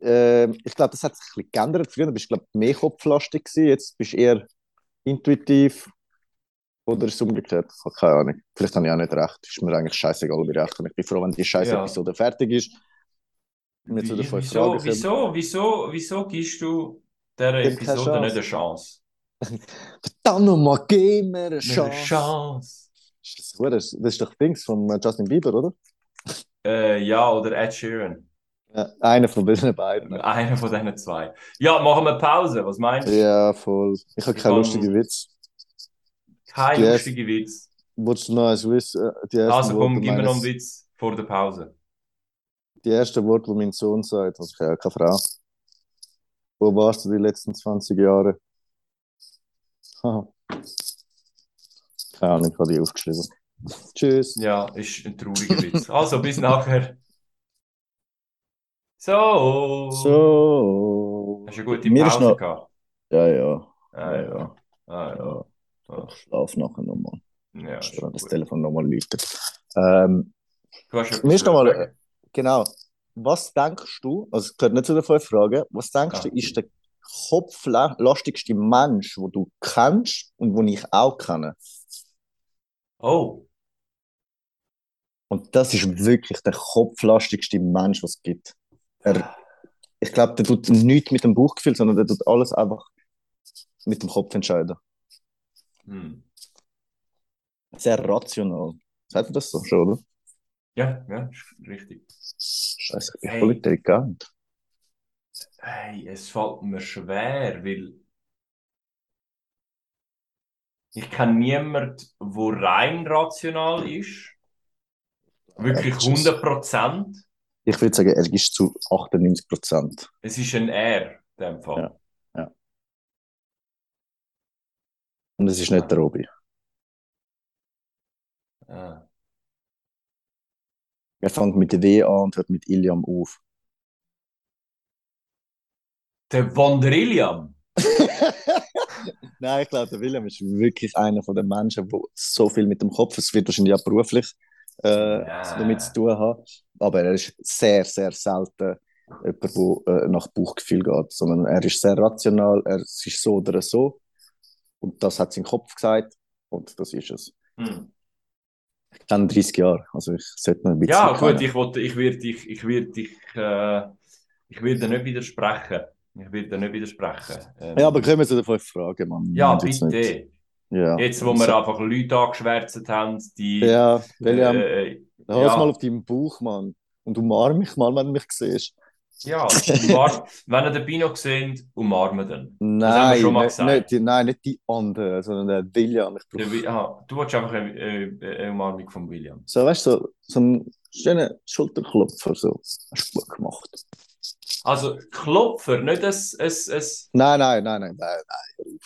Speaker 1: ähm, ich glaube, das hat sich ein bisschen geändert. Früher bist du, glaube ich, mehr kopflastig gewesen. Jetzt bist du eher intuitiv. Oder ist es umgekehrt? Ich habe keine Ahnung. Vielleicht habe ich auch nicht recht. Ist mir eigentlich scheißegal, wie recht habe. Ich bin froh, wenn die scheiß
Speaker 2: Ja.
Speaker 1: Episode fertig ist.
Speaker 2: Wie- Wieso, wieso, wieso, wieso gibst du dieser Episode nicht eine Chance?
Speaker 1: Verdammt nochmal, gib mir eine
Speaker 2: Nicht eine
Speaker 1: Chance.
Speaker 2: Chance.
Speaker 1: Ist Das, gut? das ist doch Dings von äh, Justin Bieber, oder?
Speaker 2: Äh, ja, oder Ed Sheeran.
Speaker 1: Ja, einer von diesen beiden.
Speaker 2: Einer von diesen zwei. Ja, machen wir Pause. Was meinst du?
Speaker 1: Ja, voll. Ich habe keinen lustigen Witz.
Speaker 2: Kein
Speaker 1: Yes.
Speaker 2: lustiger Witz.
Speaker 1: Wolltest du noch eins wissen? Äh,
Speaker 2: Also komm, gib mir noch einen Witz vor der Pause.
Speaker 1: Die ersten Worte, die mein Sohn sagt, also ich habe ja keine Frau. Wo warst du die letzten 20 Jahre? Haha. Keine Ahnung, ich habe die aufgeschrieben. Tschüss.
Speaker 2: Ja, ist ein trauriger Witz. Also, bis nachher. So.
Speaker 1: So.
Speaker 2: Hast du eine gute
Speaker 1: Mir ist
Speaker 2: Pause
Speaker 1: noch...
Speaker 2: gehabt?
Speaker 1: Ja, ja.
Speaker 2: Ah, ja. Ah, ja.
Speaker 1: ja.
Speaker 2: Ah,
Speaker 1: Ich schlafe nachher nochmal.
Speaker 2: Ja,
Speaker 1: Ich das
Speaker 2: gut.
Speaker 1: Telefon nochmal läutet. Ähm,
Speaker 2: Du hast
Speaker 1: Mir ist noch mal,
Speaker 2: sagen?
Speaker 1: genau. Was denkst du, also es gehört nicht zu den fünf Fragen, was denkst
Speaker 2: Ah.
Speaker 1: du, ist der kopflastigste Mensch, den du kennst und den ich auch kenne?
Speaker 2: Oh,
Speaker 1: Und das ist wirklich der kopflastigste Mensch, was es gibt. Er, ich glaube, der tut nichts mit dem Bauchgefühl, sondern der tut alles einfach mit dem Kopf entscheiden.
Speaker 2: hm.
Speaker 1: Sehr rational. Sagt man das so schon, oder?
Speaker 2: Ja, ja, richtig.
Speaker 1: Scheiße, ich bin
Speaker 2: Hey.
Speaker 1: voll intelligent.
Speaker 2: Hey, es fällt mir schwer, weil ich kenne niemanden, der rein rational ist. Wirklich
Speaker 1: Ja, das ist-
Speaker 2: 100 Prozent.
Speaker 1: Ich würde sagen, er ist zu 98 Prozent.
Speaker 2: Es ist ein Er, in dem Fall.
Speaker 1: Ja. Und es ist nicht der Robi.
Speaker 2: Ah.
Speaker 1: Er fängt mit W an und hört mit Iliam auf.
Speaker 2: Der Wandrilliam.
Speaker 1: Nein, ich glaube, der William ist wirklich einer von den Menschen, der so viel mit dem Kopf, es wird wahrscheinlich auch beruflich äh,
Speaker 2: Ja.
Speaker 1: damit zu tun haben, aber er ist sehr, sehr selten jemand, der äh, nach Bauchgefühl geht, sondern er ist sehr rational, er ist so oder so und das hat sein Kopf gesagt und das ist es.
Speaker 2: Hm.
Speaker 1: Ich kenne 30 Jahre, also ich sollte noch ein bisschen
Speaker 2: Ja, gut,
Speaker 1: kennen.
Speaker 2: ich, wollte, ich werde ich, ich werd dich, äh, ich werde nicht widersprechen. Ich werde nicht widersprechen. Ähm,
Speaker 1: Ja, aber kommen wir zu den fünf Fragen, Mann.
Speaker 2: ja, bitte.
Speaker 1: nicht- Ja.
Speaker 2: Jetzt, wo wir einfach Leute angeschwärzt haben, die.
Speaker 1: Ja, William,
Speaker 2: äh,
Speaker 1: hör
Speaker 2: ja.
Speaker 1: mal auf deinen Bauch, Mann. Und umarm mich mal, wenn du mich siehst.
Speaker 2: ja, umarm, wenn ihr den Bino seht, umarmen den.
Speaker 1: Nein,
Speaker 2: schon mal
Speaker 1: nicht,
Speaker 2: gesagt.
Speaker 1: nicht, die, nein, nicht die anderen, sondern der William. Ich
Speaker 2: Der,
Speaker 1: brauch,
Speaker 2: ah, du willst einfach eine, eine, eine Umarmung von William.
Speaker 1: so, weißt du, so, so einen schönen Schulterklopfer. So. Hast du gut gemacht.
Speaker 2: Also, Klopfer, nicht ein. ein, ein
Speaker 1: Nein, nein, nein, nein, nein, nein.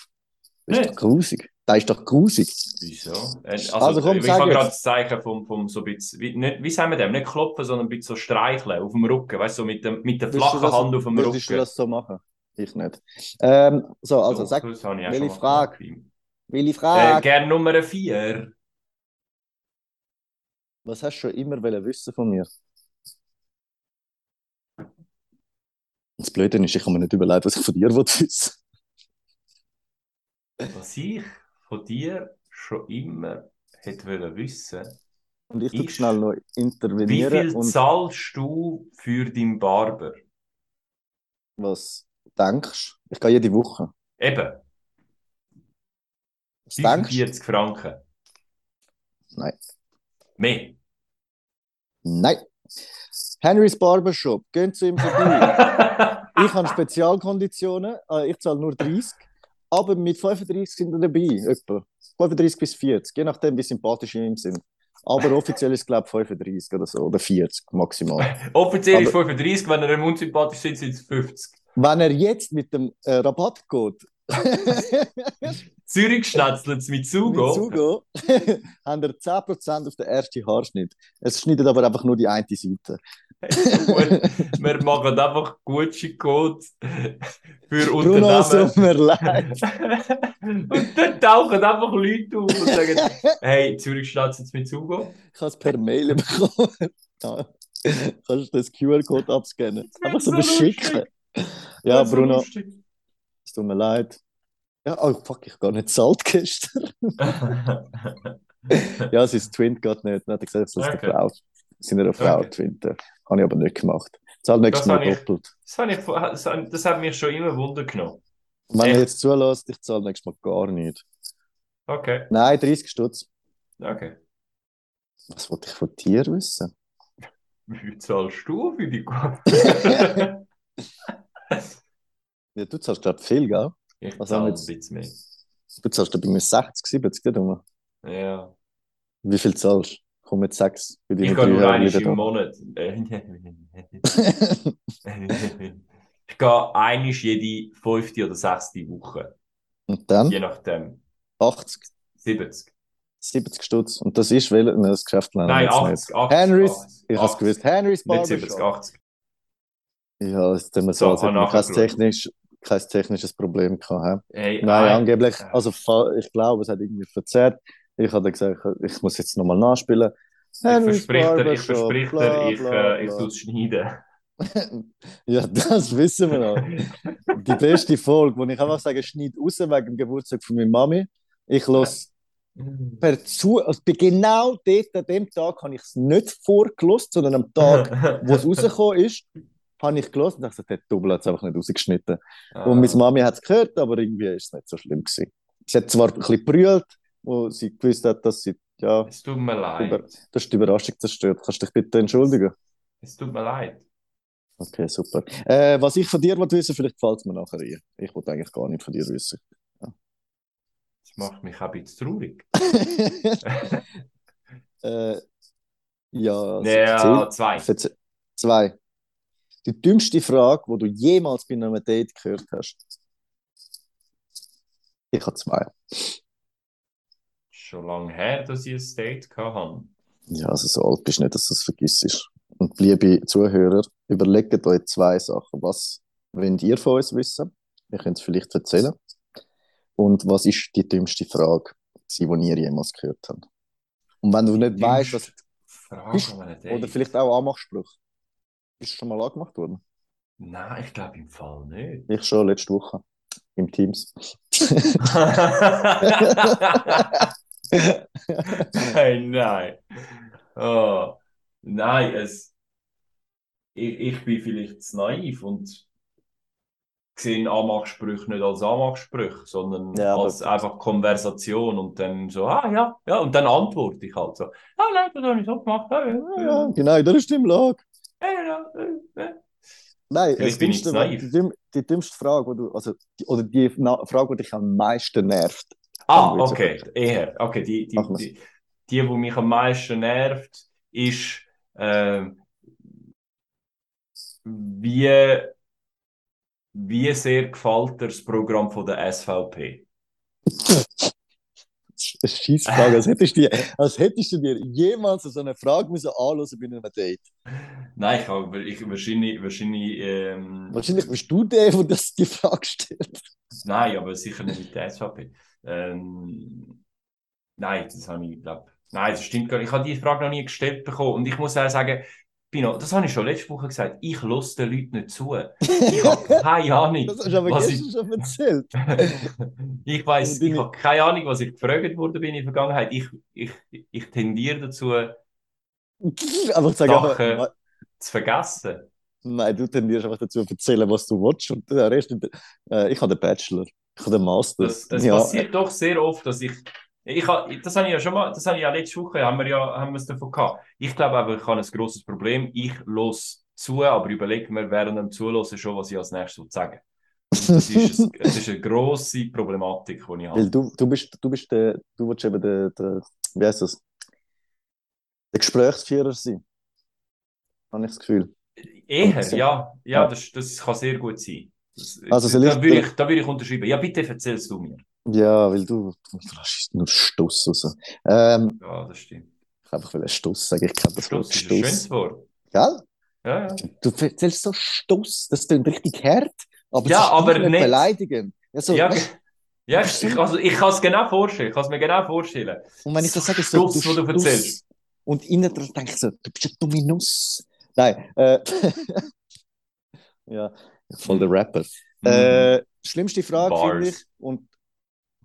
Speaker 1: Das ist doch grusig. Das ist doch grusig.
Speaker 2: Wieso? Äh, Also,
Speaker 1: Also komm,
Speaker 2: ich habe gerade das Zeichen vom, vom so ein bisschen, wie, nicht, wie sagen wir dem? Nicht klopfen, sondern ein bisschen so streicheln auf dem Rücken, weißt du, so mit, dem, mit der
Speaker 1: du
Speaker 2: flachen
Speaker 1: das-
Speaker 2: Hand auf dem
Speaker 1: Würdest du
Speaker 2: Rücken.
Speaker 1: das so machen? Ich nicht. Ähm, so, also
Speaker 2: So,
Speaker 1: sag,
Speaker 2: ich
Speaker 1: welche
Speaker 2: schon mal
Speaker 1: Frage?
Speaker 2: gemacht.
Speaker 1: welche
Speaker 2: Äh,
Speaker 1: Frage?
Speaker 2: gern Nummer 4.
Speaker 1: Was hast du schon immer wissen von mir? Das Blöde ist, ich kann mir nicht überlegen, was ich von dir wissen.
Speaker 2: Was ich von dir schon immer hätte wollen wissen
Speaker 1: Und ich tue schnell noch
Speaker 2: Wie
Speaker 1: intervenieren
Speaker 2: viel
Speaker 1: und
Speaker 2: zahlst du für deinen Barber?
Speaker 1: was denkst Ich gehe jede Woche.
Speaker 2: Eben,
Speaker 1: Was denkst
Speaker 2: 45 Franken.
Speaker 1: Nein.
Speaker 2: Mehr.
Speaker 1: Nein. Henrys Barbershop, gehen zu ihm vorbei. ich habe Spezialkonditionen, äh, ich zahle nur 30, aber mit 35 sind wir dabei, etwa. 35 bis 40, je nachdem, wie sympathisch wir ihm sind. Aber offiziell ist es, glaube ich, 35 oder so, oder 40 maximal.
Speaker 2: Offiziell ist
Speaker 1: Aber-
Speaker 2: 35, wenn er ihm unsympathisch sind, sind es 50.
Speaker 1: Wenn er jetzt mit dem äh, Rabatt geht,
Speaker 2: Zürich schnetzelt es mit
Speaker 1: mit
Speaker 2: Sugo.
Speaker 1: Sugo, haben wir 10% auf den ersten Haarschnitt. Es schneidet aber einfach nur die eine Seite.
Speaker 2: Wir machen einfach Gucci-Code für
Speaker 1: Bruno, es tut
Speaker 2: Unternehmen.
Speaker 1: mir leid.
Speaker 2: und dann tauchen einfach Leute auf und sagen, hey, Zürich schnetzelt es mit Sugo.
Speaker 1: Ich habe es per Mail bekommen. Ja. Kannst du das QR-Code abscannen? Einfach so
Speaker 2: so
Speaker 1: beschicken. Ja, Bruno,
Speaker 2: lustig.
Speaker 1: es tut mir leid. Ja, oh fuck, ich gar nicht zahlt gestern. Ja, sein Twin geht nicht. Dann hat er gesagt, es soll
Speaker 2: Okay.
Speaker 1: der Frau, seiner Frau
Speaker 2: Okay.
Speaker 1: twinten. Habe ich aber nicht gemacht. Zahl nächstes
Speaker 2: Das
Speaker 1: Mal
Speaker 2: habe ich-
Speaker 1: doppelt.
Speaker 2: Das, habe ich, das, das hat mich schon immer Wunder genommen.
Speaker 1: Wenn
Speaker 2: Echt?
Speaker 1: er jetzt zulässt, ich zahle nächstes Mal gar nicht.
Speaker 2: Okay,
Speaker 1: Nein, 30 Stutz.
Speaker 2: okay.
Speaker 1: Was wollte ich von dir wissen?
Speaker 2: Wie viel zahlst du für die Quote?
Speaker 1: Ja, du zahlst, glaube ich, viel, gell?
Speaker 2: Ich
Speaker 1: Was
Speaker 2: zahle
Speaker 1: wir
Speaker 2: ein
Speaker 1: jetzt?
Speaker 2: bisschen mehr.
Speaker 1: Du zahlst, ich, mir 60, 70, nicht wahr?
Speaker 2: Ja.
Speaker 1: Wie viel zahlst du? Komm mit 6 für deine
Speaker 2: Ich gehe nur einmal im Monat. ich gehe einmal jede fünfte oder sechste Woche.
Speaker 1: Und dann
Speaker 2: Je nachdem.
Speaker 1: 80,
Speaker 2: 70.
Speaker 1: 70 Stutz. Und das ist, weil Nein, das Geschäft
Speaker 2: Nein,
Speaker 1: wir jetzt
Speaker 2: 80. 80
Speaker 1: Henrys,
Speaker 2: 80,
Speaker 1: Ich habe es
Speaker 2: 80.
Speaker 1: gewusst. Henrys
Speaker 2: Nicht 70,
Speaker 1: Barbershop.
Speaker 2: 80.
Speaker 1: Ja, es tut mir
Speaker 2: So,
Speaker 1: so, als hätten wir technisch, kein technisches Problem gehabt.
Speaker 2: Hey,
Speaker 1: Nein,
Speaker 2: ein-
Speaker 1: angeblich, also ich glaube, es hat irgendwie verzerrt. Ich habe gesagt, ich muss jetzt nochmal nachspielen.
Speaker 2: Ich verspreche dir, ich dir, ich, äh, ich tue es schneiden.
Speaker 1: Ja, das wissen wir noch. Die beste Folge, wo ich einfach sage, schneid raus wegen dem Geburtstag von meiner Mami. Ich los per zu, also genau dort, an dem Tag, habe ich es nicht vorgelost, sondern am Tag, wo es rausgekommen ist, habe ich gelost und dachte, der Double hat es einfach nicht rausgeschnitten. Und meine Mami hat es gehört, aber irgendwie ist es nicht so schlimm gewesen. Sie hat zwar ein bisschen brüllt, wo sie gewusst hat, dass sie, ja,
Speaker 2: Es tut mir leid.
Speaker 1: Über- das ist die Überraschung zerstört. Kannst du dich bitte entschuldigen?
Speaker 2: Es tut mir leid.
Speaker 1: Okay, super. Äh, was ich von dir will wissen, vielleicht gefällt es mir nachher ein. Ich wollte eigentlich gar nicht von dir wissen.
Speaker 2: Das macht mich auch ein bisschen traurig.
Speaker 1: äh, ja, also
Speaker 2: Ja, zwei.
Speaker 1: Zwei. Die dümmste Frage, die du jemals bei einem Date gehört hast. Ich habe zwei.
Speaker 2: Schon lange her, dass ich ein Date hatte.
Speaker 1: Ja, also so alt bist du nicht, dass du es vergisst. Und liebe Zuhörer, überlegt euch zwei Sachen. Was wollt ihr von uns wissen? Ihr könnt es vielleicht erzählen. Und was ist die dümmste Frage, die ihr jemals gehört habt? Und wenn du nicht weißt, was,
Speaker 2: Frage
Speaker 1: Bist- oder vielleicht auch Anmachspruch. Ist schon mal angemacht worden?
Speaker 2: Nein, ich glaube im Fall nicht.
Speaker 1: Ich schon, letzte Woche. Im Teams.
Speaker 2: hey, nein. Oh, nein, es, ich, ich bin vielleicht zu naiv und sehe Anmachsprüche nicht als Anmachsprüche, sondern
Speaker 1: Ja,
Speaker 2: als einfach Konversation und dann so, ah ja, ja, und dann antworte ich halt so, ah nein, das habe ich so gemacht. Ah, ja, ja,
Speaker 1: genau,
Speaker 2: ja, ja, ja, ja.
Speaker 1: Nein,
Speaker 2: Vielleicht bin ich zu naiv.
Speaker 1: die, die dümmste Frage, die du, also, die, oder die Na Frage, die dich am meisten nervt.
Speaker 2: Ah, okay, eher. Okay, die, die, die, die, die mich am meisten nervt, ist, ähm, wie, wie sehr gefällt dir das Programm von der SVP?
Speaker 1: Eine Scheissfrage, als hättest, du, als hättest du dir jemals so eine Frage müssen anhören bei einem Date.
Speaker 2: Nein, ich habe ich, wahrscheinlich, wahrscheinlich ähm,
Speaker 1: Wahrscheinlich bist du der, der das die Frage stellt.
Speaker 2: nein, aber sicher nicht mit der SVP. Ähm, nein, das habe ich, glaube Nein, das stimmt gar nicht. Ich habe diese Frage noch nie gestellt bekommen. Und ich muss auch sagen, Pino, das habe ich schon letzte Woche gesagt, ich lasse den Leuten nicht zu. Ich habe keine Ahnung,
Speaker 1: Das hast du aber
Speaker 2: was
Speaker 1: gestern schon erzählt.
Speaker 2: ich weiß, ich habe keine Ahnung, was ich gefragt wurde bin in der Vergangenheit. Ich, ich, ich tendiere dazu,
Speaker 1: Aber ich sage
Speaker 2: Sachen
Speaker 1: einfach,
Speaker 2: zu vergessen.
Speaker 1: nein, du tendierst einfach dazu zu erzählen, was du willst. Und der Rest, äh, ich habe den Bachelor, ich habe den Master.
Speaker 2: Das, das
Speaker 1: ja,
Speaker 2: passiert doch sehr oft, dass ich, ich ha, das habe ich ja schon mal, das habe ich ja letzte Woche, haben wir ja, haben wir es davon gehabt. Ich glaube aber, ich habe ein grosses Problem. Ich los zu, aber überlege mir während dem Zuhören schon, was ich als nächstes sagen. Das ist, ist eine grosse Problematik, die ich
Speaker 1: Weil
Speaker 2: habe.
Speaker 1: du, du bist, du bist der, du willst eben der, der, wie heißt das? Der Gesprächsführer sein. Habe ich das Gefühl.
Speaker 2: Eher, ja, ja,
Speaker 1: Ja.
Speaker 2: das, das kann sehr gut sein. Das,
Speaker 1: Also
Speaker 2: da, würde ich, da würde ich unterschreiben. Ja, bitte erzählst du mir.
Speaker 1: Ja, weil du, du lässt nur Stuss raus. Ähm,
Speaker 2: Ja, das stimmt.
Speaker 1: ich habe einfach will Stuss sagen, ich kenne das Wort
Speaker 2: Das ist ein
Speaker 1: Stuss.
Speaker 2: schönes Wort.
Speaker 1: Gell?
Speaker 2: Ja, ja.
Speaker 1: Du erzählst so Stuss, das klingt richtig hart, aber
Speaker 2: Ja, aber
Speaker 1: nicht
Speaker 2: nicht-
Speaker 1: beleidigend. Ja, so,
Speaker 2: Ja,
Speaker 1: weißt,
Speaker 2: ja ich, also, ich kann es genau vorstellen. Ich kann es mir genau vorstellen.
Speaker 1: und wenn ich das sage, so,
Speaker 2: Stuss, wo du
Speaker 1: Stuss.
Speaker 2: erzählst.
Speaker 1: Und innen drin denke ich so, du bist eine dumme Nuss. Nein, äh, ja, voll der Rapper.
Speaker 2: Mhm.
Speaker 1: Äh, schlimmste Frage
Speaker 2: Bars.
Speaker 1: finde ich. Und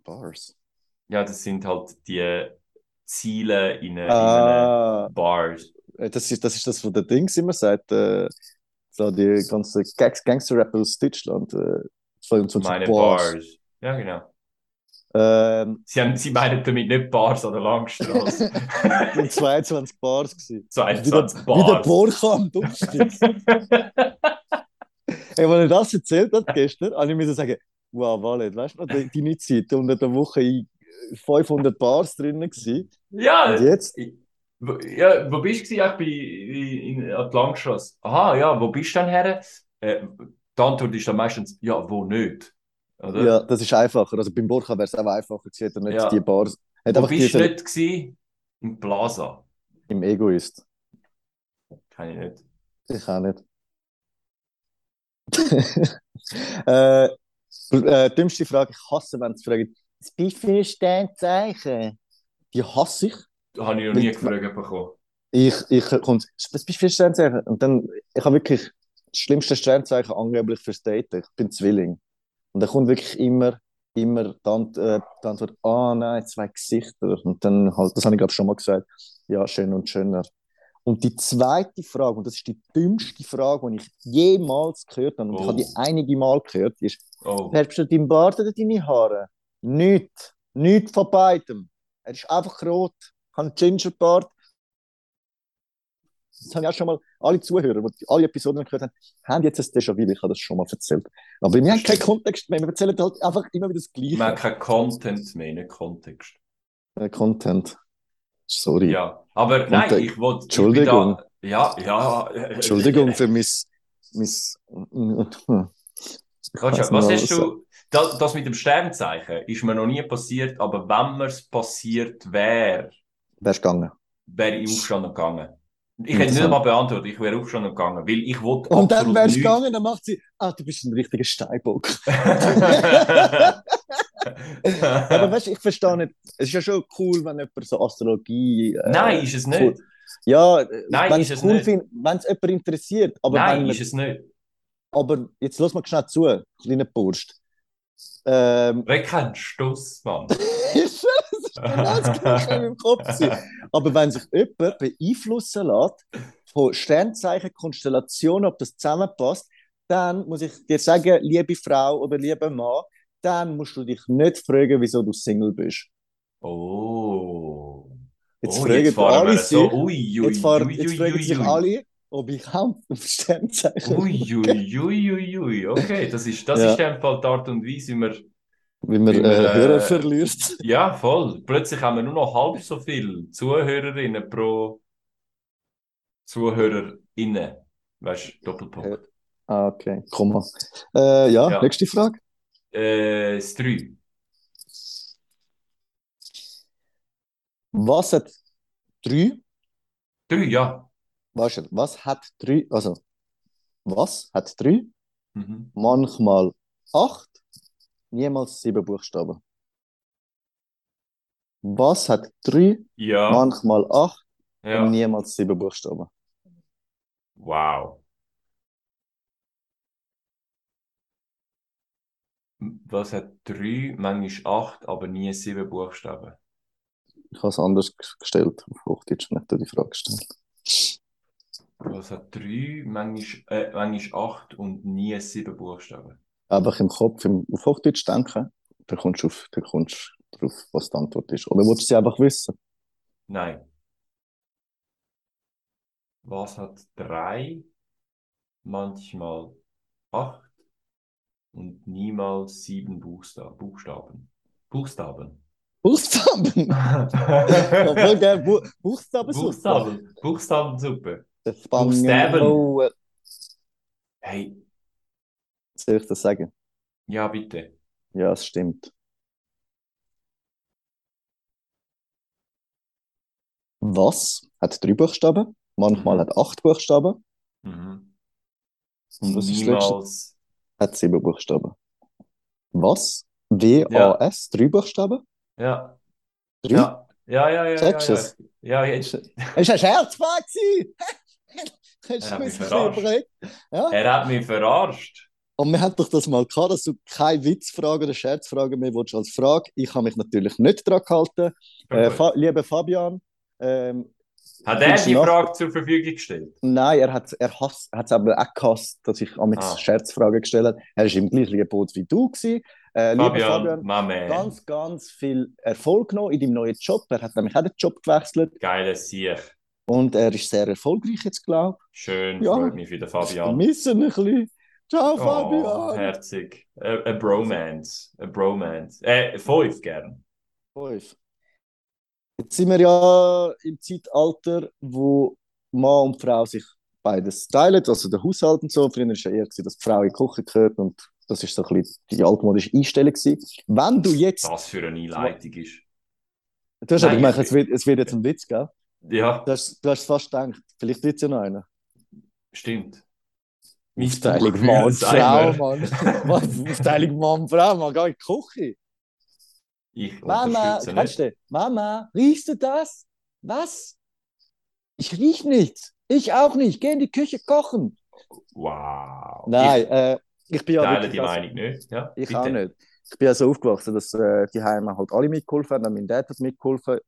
Speaker 1: Bars.
Speaker 2: Ja, das sind halt die Ziele in, in
Speaker 1: Ah,
Speaker 2: einem Bars.
Speaker 1: äh, das ist, das ist das, was der Dings immer sagt. Äh, so die ganzen Gangs Gangster-Rapper aus Deutschland. Äh, 22
Speaker 2: Meine
Speaker 1: Bars.
Speaker 2: Bars. Ja, genau.
Speaker 1: Ähm,
Speaker 2: Sie, haben, sie meinen damit nicht Bars an der Langstrasse.
Speaker 1: es waren 22 Bars. Gewesen.
Speaker 2: 22
Speaker 1: Wie der, wie der
Speaker 2: Bars.
Speaker 1: Borcha am Dummstück. Hey, als er das erzählt hat gestern, habe ich mir sagen, wow, Wallet, weißt du noch, die- deine Zeit, unter der Woche in 500 Bars drinnen gewesen.
Speaker 2: ja,
Speaker 1: Und jetzt?
Speaker 2: Ja, wo bist du? Ich bin in, Langstrasse. Aha, ja, wo bist du denn her? Äh, die Antwort ist dann meistens, ja, wo nicht? Oder?
Speaker 1: Ja, das ist einfacher. Also beim Borcha wäre es auch einfacher gewesen, hätte er nicht
Speaker 2: Ja.
Speaker 1: die Bars. Hat
Speaker 2: Wo bist du nicht gewesen? Im Plaza.
Speaker 1: im Egoist.
Speaker 2: Kann ich nicht.
Speaker 1: Ich auch nicht. äh, äh, dümmste Frage, ich hasse, wenn sie fragen, was bist du für ein Sternzeichen? Die hasse ich.
Speaker 2: Habe ich noch nie gefragt bekommen.
Speaker 1: Ich, ich kommt, was bist du für ein Sternzeichen? Und dann, ich habe wirklich das schlimmste Sternzeichen angeblich fürs Daten. Ich bin Zwilling. Und dann kommt wirklich immer, immer die, äh, die Antwort, ah nein, zwei Gesichter. Und dann halt, das habe ich glaube schon mal gesagt, ja, schön und schöner. Und die zweite Frage, und das ist die dümmste Frage, die ich jemals gehört habe, und ich
Speaker 2: Oh.
Speaker 1: habe die einige Mal gehört, ist,
Speaker 2: Oh.
Speaker 1: färbst du deinen Bart oder deine Haare? Nicht. Nicht von beidem. Er ist einfach rot, hat einen Gingerbart. Das haben ja auch schon mal alle Zuhörer, die alle Episoden gehört haben, haben jetzt ein Déjà-vu, ich habe das schon mal erzählt. Aber wir haben keinen Kontext mehr, wir erzählen halt einfach immer wieder das Gleiche.
Speaker 2: Man hat keinen Content mehr, nicht Kontext.
Speaker 1: Äh, Content. Sorry.
Speaker 2: Ja, aber nein,
Speaker 1: Content.
Speaker 2: ich wollte.
Speaker 1: Entschuldigung.
Speaker 2: Ich ja, ja.
Speaker 1: Entschuldigung für mein... mein Ich weiss
Speaker 2: was hast du? Das, das mit dem Sternzeichen ist mir noch nie passiert, aber wenn mir es passiert wäre,
Speaker 1: Wärst gegangen.
Speaker 2: wäre ich aufgestanden und gegangen. Ich hätte nicht mal beantwortet, ich wäre aufgestanden und gegangen, weil ich wollte
Speaker 1: Und dann wärst du gegangen, dann macht sie, ah, du bist ein richtiger Steinbock. Aber weißt du, ich verstehe nicht, es ist ja schon cool, wenn jemand so Astrologie. äh,
Speaker 2: Nein, ist es
Speaker 1: cool-
Speaker 2: nicht.
Speaker 1: Ja, äh,
Speaker 2: Nein,
Speaker 1: wenn
Speaker 2: ist
Speaker 1: es cool
Speaker 2: nicht.
Speaker 1: find, wenn es jemand interessiert. Aber,
Speaker 2: Nein, ist es nicht.
Speaker 1: Aber jetzt lass mal schnell zu, kleiner Burst. Ähm,
Speaker 2: Wer kennt Stuss, Mann?
Speaker 1: ist das genau das Gleiche in meinem Kopf. Aber wenn sich jemand beeinflussen lässt von Sternzeichen, Konstellationen, ob das zusammenpasst, dann muss ich dir sagen, liebe Frau oder lieber Mann, dann musst du dich nicht fragen, wieso du Single bist.
Speaker 2: Oh.
Speaker 1: Jetzt
Speaker 2: oh,
Speaker 1: fragen
Speaker 2: jetzt fahren
Speaker 1: alle sich,
Speaker 2: so. Ui, ui,
Speaker 1: jetzt, fahren,
Speaker 2: ui,
Speaker 1: jetzt
Speaker 2: ui,
Speaker 1: fragen
Speaker 2: ui,
Speaker 1: sich alle, ob ich auch auf Sternzeichen
Speaker 2: Ui, ui, ui, ui, ui. Okay, das ist, das
Speaker 1: Ja.
Speaker 2: ist dem Fall die Art und Weise, wie wir.
Speaker 1: wie man
Speaker 2: Wie man,
Speaker 1: äh,
Speaker 2: äh,
Speaker 1: Hörer verliert.
Speaker 2: Ja, voll. Plötzlich haben wir nur noch halb so viele Zuhörerinnen pro ZuhörerInnen. Weißt du, Doppelpunkt.
Speaker 1: Ah, okay, Komma. Äh, ja,
Speaker 2: Ja.
Speaker 1: nächste Frage.
Speaker 2: Äh, das 3.
Speaker 1: Was hat drei,
Speaker 2: 3, ja.
Speaker 1: Weißt du, was hat drei, also, was hat drei,
Speaker 2: Mhm.
Speaker 1: manchmal acht, niemals sieben Buchstaben? Was hat drei,
Speaker 2: Ja,
Speaker 1: manchmal acht und
Speaker 2: ja.
Speaker 1: niemals sieben Buchstaben?
Speaker 2: Wow. Was hat 3, manchmal 8, aber nie 7 Buchstaben?
Speaker 1: Ich habe es anders gestellt, auf Hochdeutsch nicht die Frage gestellt.
Speaker 2: Was hat 3, manchmal, äh, manchmal 8 und nie 7 Buchstaben?
Speaker 1: Einfach im Kopf, im, auf Hochdeutsch denken, dann kommst du auf, dann kommst drauf, was die Antwort ist. Oder willst du sie einfach wissen?
Speaker 2: Nein. Was hat 3, manchmal 8 und niemals 7 Buchsta Buchstaben? Buchstaben.
Speaker 1: Buchstaben! Buchstaben
Speaker 2: Buchstaben. Buchstabensuppe.
Speaker 1: Buchstaben.
Speaker 2: Buchstaben. Hey,
Speaker 1: Soll ich das sagen?
Speaker 2: ja, bitte.
Speaker 1: Ja, es stimmt. Was hat drei Buchstaben? Manchmal
Speaker 2: Mhm.
Speaker 1: hat acht Buchstaben.
Speaker 2: Mhm.
Speaker 1: Und was ist das letzte? Hat sieben Buchstaben. Was? W-A-S? Drei Buchstaben?
Speaker 2: Ja.
Speaker 1: Drei?
Speaker 2: Ja. Ja, ja, ja, ja,
Speaker 1: Checkst
Speaker 2: ja.
Speaker 1: du's?
Speaker 2: Ja, jetzt.
Speaker 1: Es war eine Scherzfrage. Hast
Speaker 2: Er hat mich verarscht.
Speaker 1: Ja?
Speaker 2: Er hat mich verarscht.
Speaker 1: Und wir haben doch das mal gehabt, dass du keine Witzfrage oder Scherzfrage mehr willst als Frage. Ich habe mich natürlich nicht daran gehalten. Äh, Fa lieber Fabian, ähm,
Speaker 2: Hat er die
Speaker 1: nach-
Speaker 2: Frage zur Verfügung gestellt?
Speaker 1: nein, er hat er hasst- er hat es aber auch gehasst, dass ich am
Speaker 2: Ah.
Speaker 1: Scherzfragen gestellt habe. Er war im gleichen Boot wie du. Gewesen. Äh, lieber
Speaker 2: Fabian,
Speaker 1: Fabian,
Speaker 2: my man.
Speaker 1: ganz, ganz viel Erfolg genommen in deinem neuen Job. Er hat nämlich auch den Job gewechselt
Speaker 2: Geiles Sieg.
Speaker 1: Und er ist sehr erfolgreich jetzt, glaube
Speaker 2: Schön,
Speaker 1: Ja.
Speaker 2: freut mich für den
Speaker 1: ich.
Speaker 2: Fabian.
Speaker 1: Wir missen ein bisschen. Ciao,
Speaker 2: Oh,
Speaker 1: Fabian.
Speaker 2: herzig. A Bromance. A Bromance. Äh, fünf gern.
Speaker 1: Fünf. Jetzt sind wir ja im Zeitalter, wo Mann und Frau sich beides teilen, also der Haushalt und so. Früher war es ja eher, gewesen, dass die Frau in die Küche gehört und das ist so ein bisschen die altmodische Einstellung. Gewesen. Wenn du jetzt,
Speaker 2: Was für eine Einleitung ist.
Speaker 1: du hast aber
Speaker 2: Nein,
Speaker 1: gemerkt,
Speaker 2: ich-
Speaker 1: es wird, es wird jetzt ein Witz, gell?
Speaker 2: Ja,
Speaker 1: Du hast, du hast fast gedacht, vielleicht wird es ja noch einer.
Speaker 2: stimmt.
Speaker 1: Aufteilung Mann Frau, Mann. Aufteilung Mann Frau, Mann, geh in die Küche.
Speaker 2: Ich
Speaker 1: Mama,
Speaker 2: nicht.
Speaker 1: du? Mama, riechst du das? Was? Ich riech nichts. Ich auch nicht. Geh in die Küche kochen.
Speaker 2: Wow.
Speaker 1: Nein, äh, ich bin
Speaker 2: Ich
Speaker 1: ja
Speaker 2: teile
Speaker 1: wirklich
Speaker 2: die
Speaker 1: also-
Speaker 2: Meinung nicht. Ja,
Speaker 1: Ich
Speaker 2: bitte.
Speaker 1: auch nicht. Ich bin ja so aufgewachsen, dass äh, die Heime halt alle mitgeholfen haben. Mein Dad hat mitgeholfen.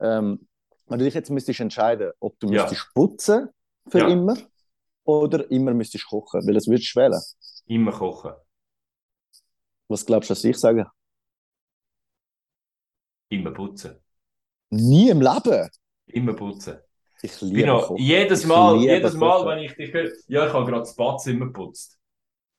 Speaker 1: Ähm, wenn du dich jetzt müsstest entscheiden, ob du
Speaker 2: Ja.
Speaker 1: müsstest putzen für
Speaker 2: Ja.
Speaker 1: immer oder immer müsstest kochen, weil es würdest du wählen.
Speaker 2: Immer kochen.
Speaker 1: Was glaubst du, was ich sage?
Speaker 2: Immer putzen.
Speaker 1: Nie im Leben.
Speaker 2: Immer putzen.
Speaker 1: Ich liebe
Speaker 2: Pino,
Speaker 1: Kochen.
Speaker 2: jedes Mal, jedes Mal,
Speaker 1: Kochen.
Speaker 2: wenn ich dich höre, ja, ich habe gerade das Badzimmer geputzt.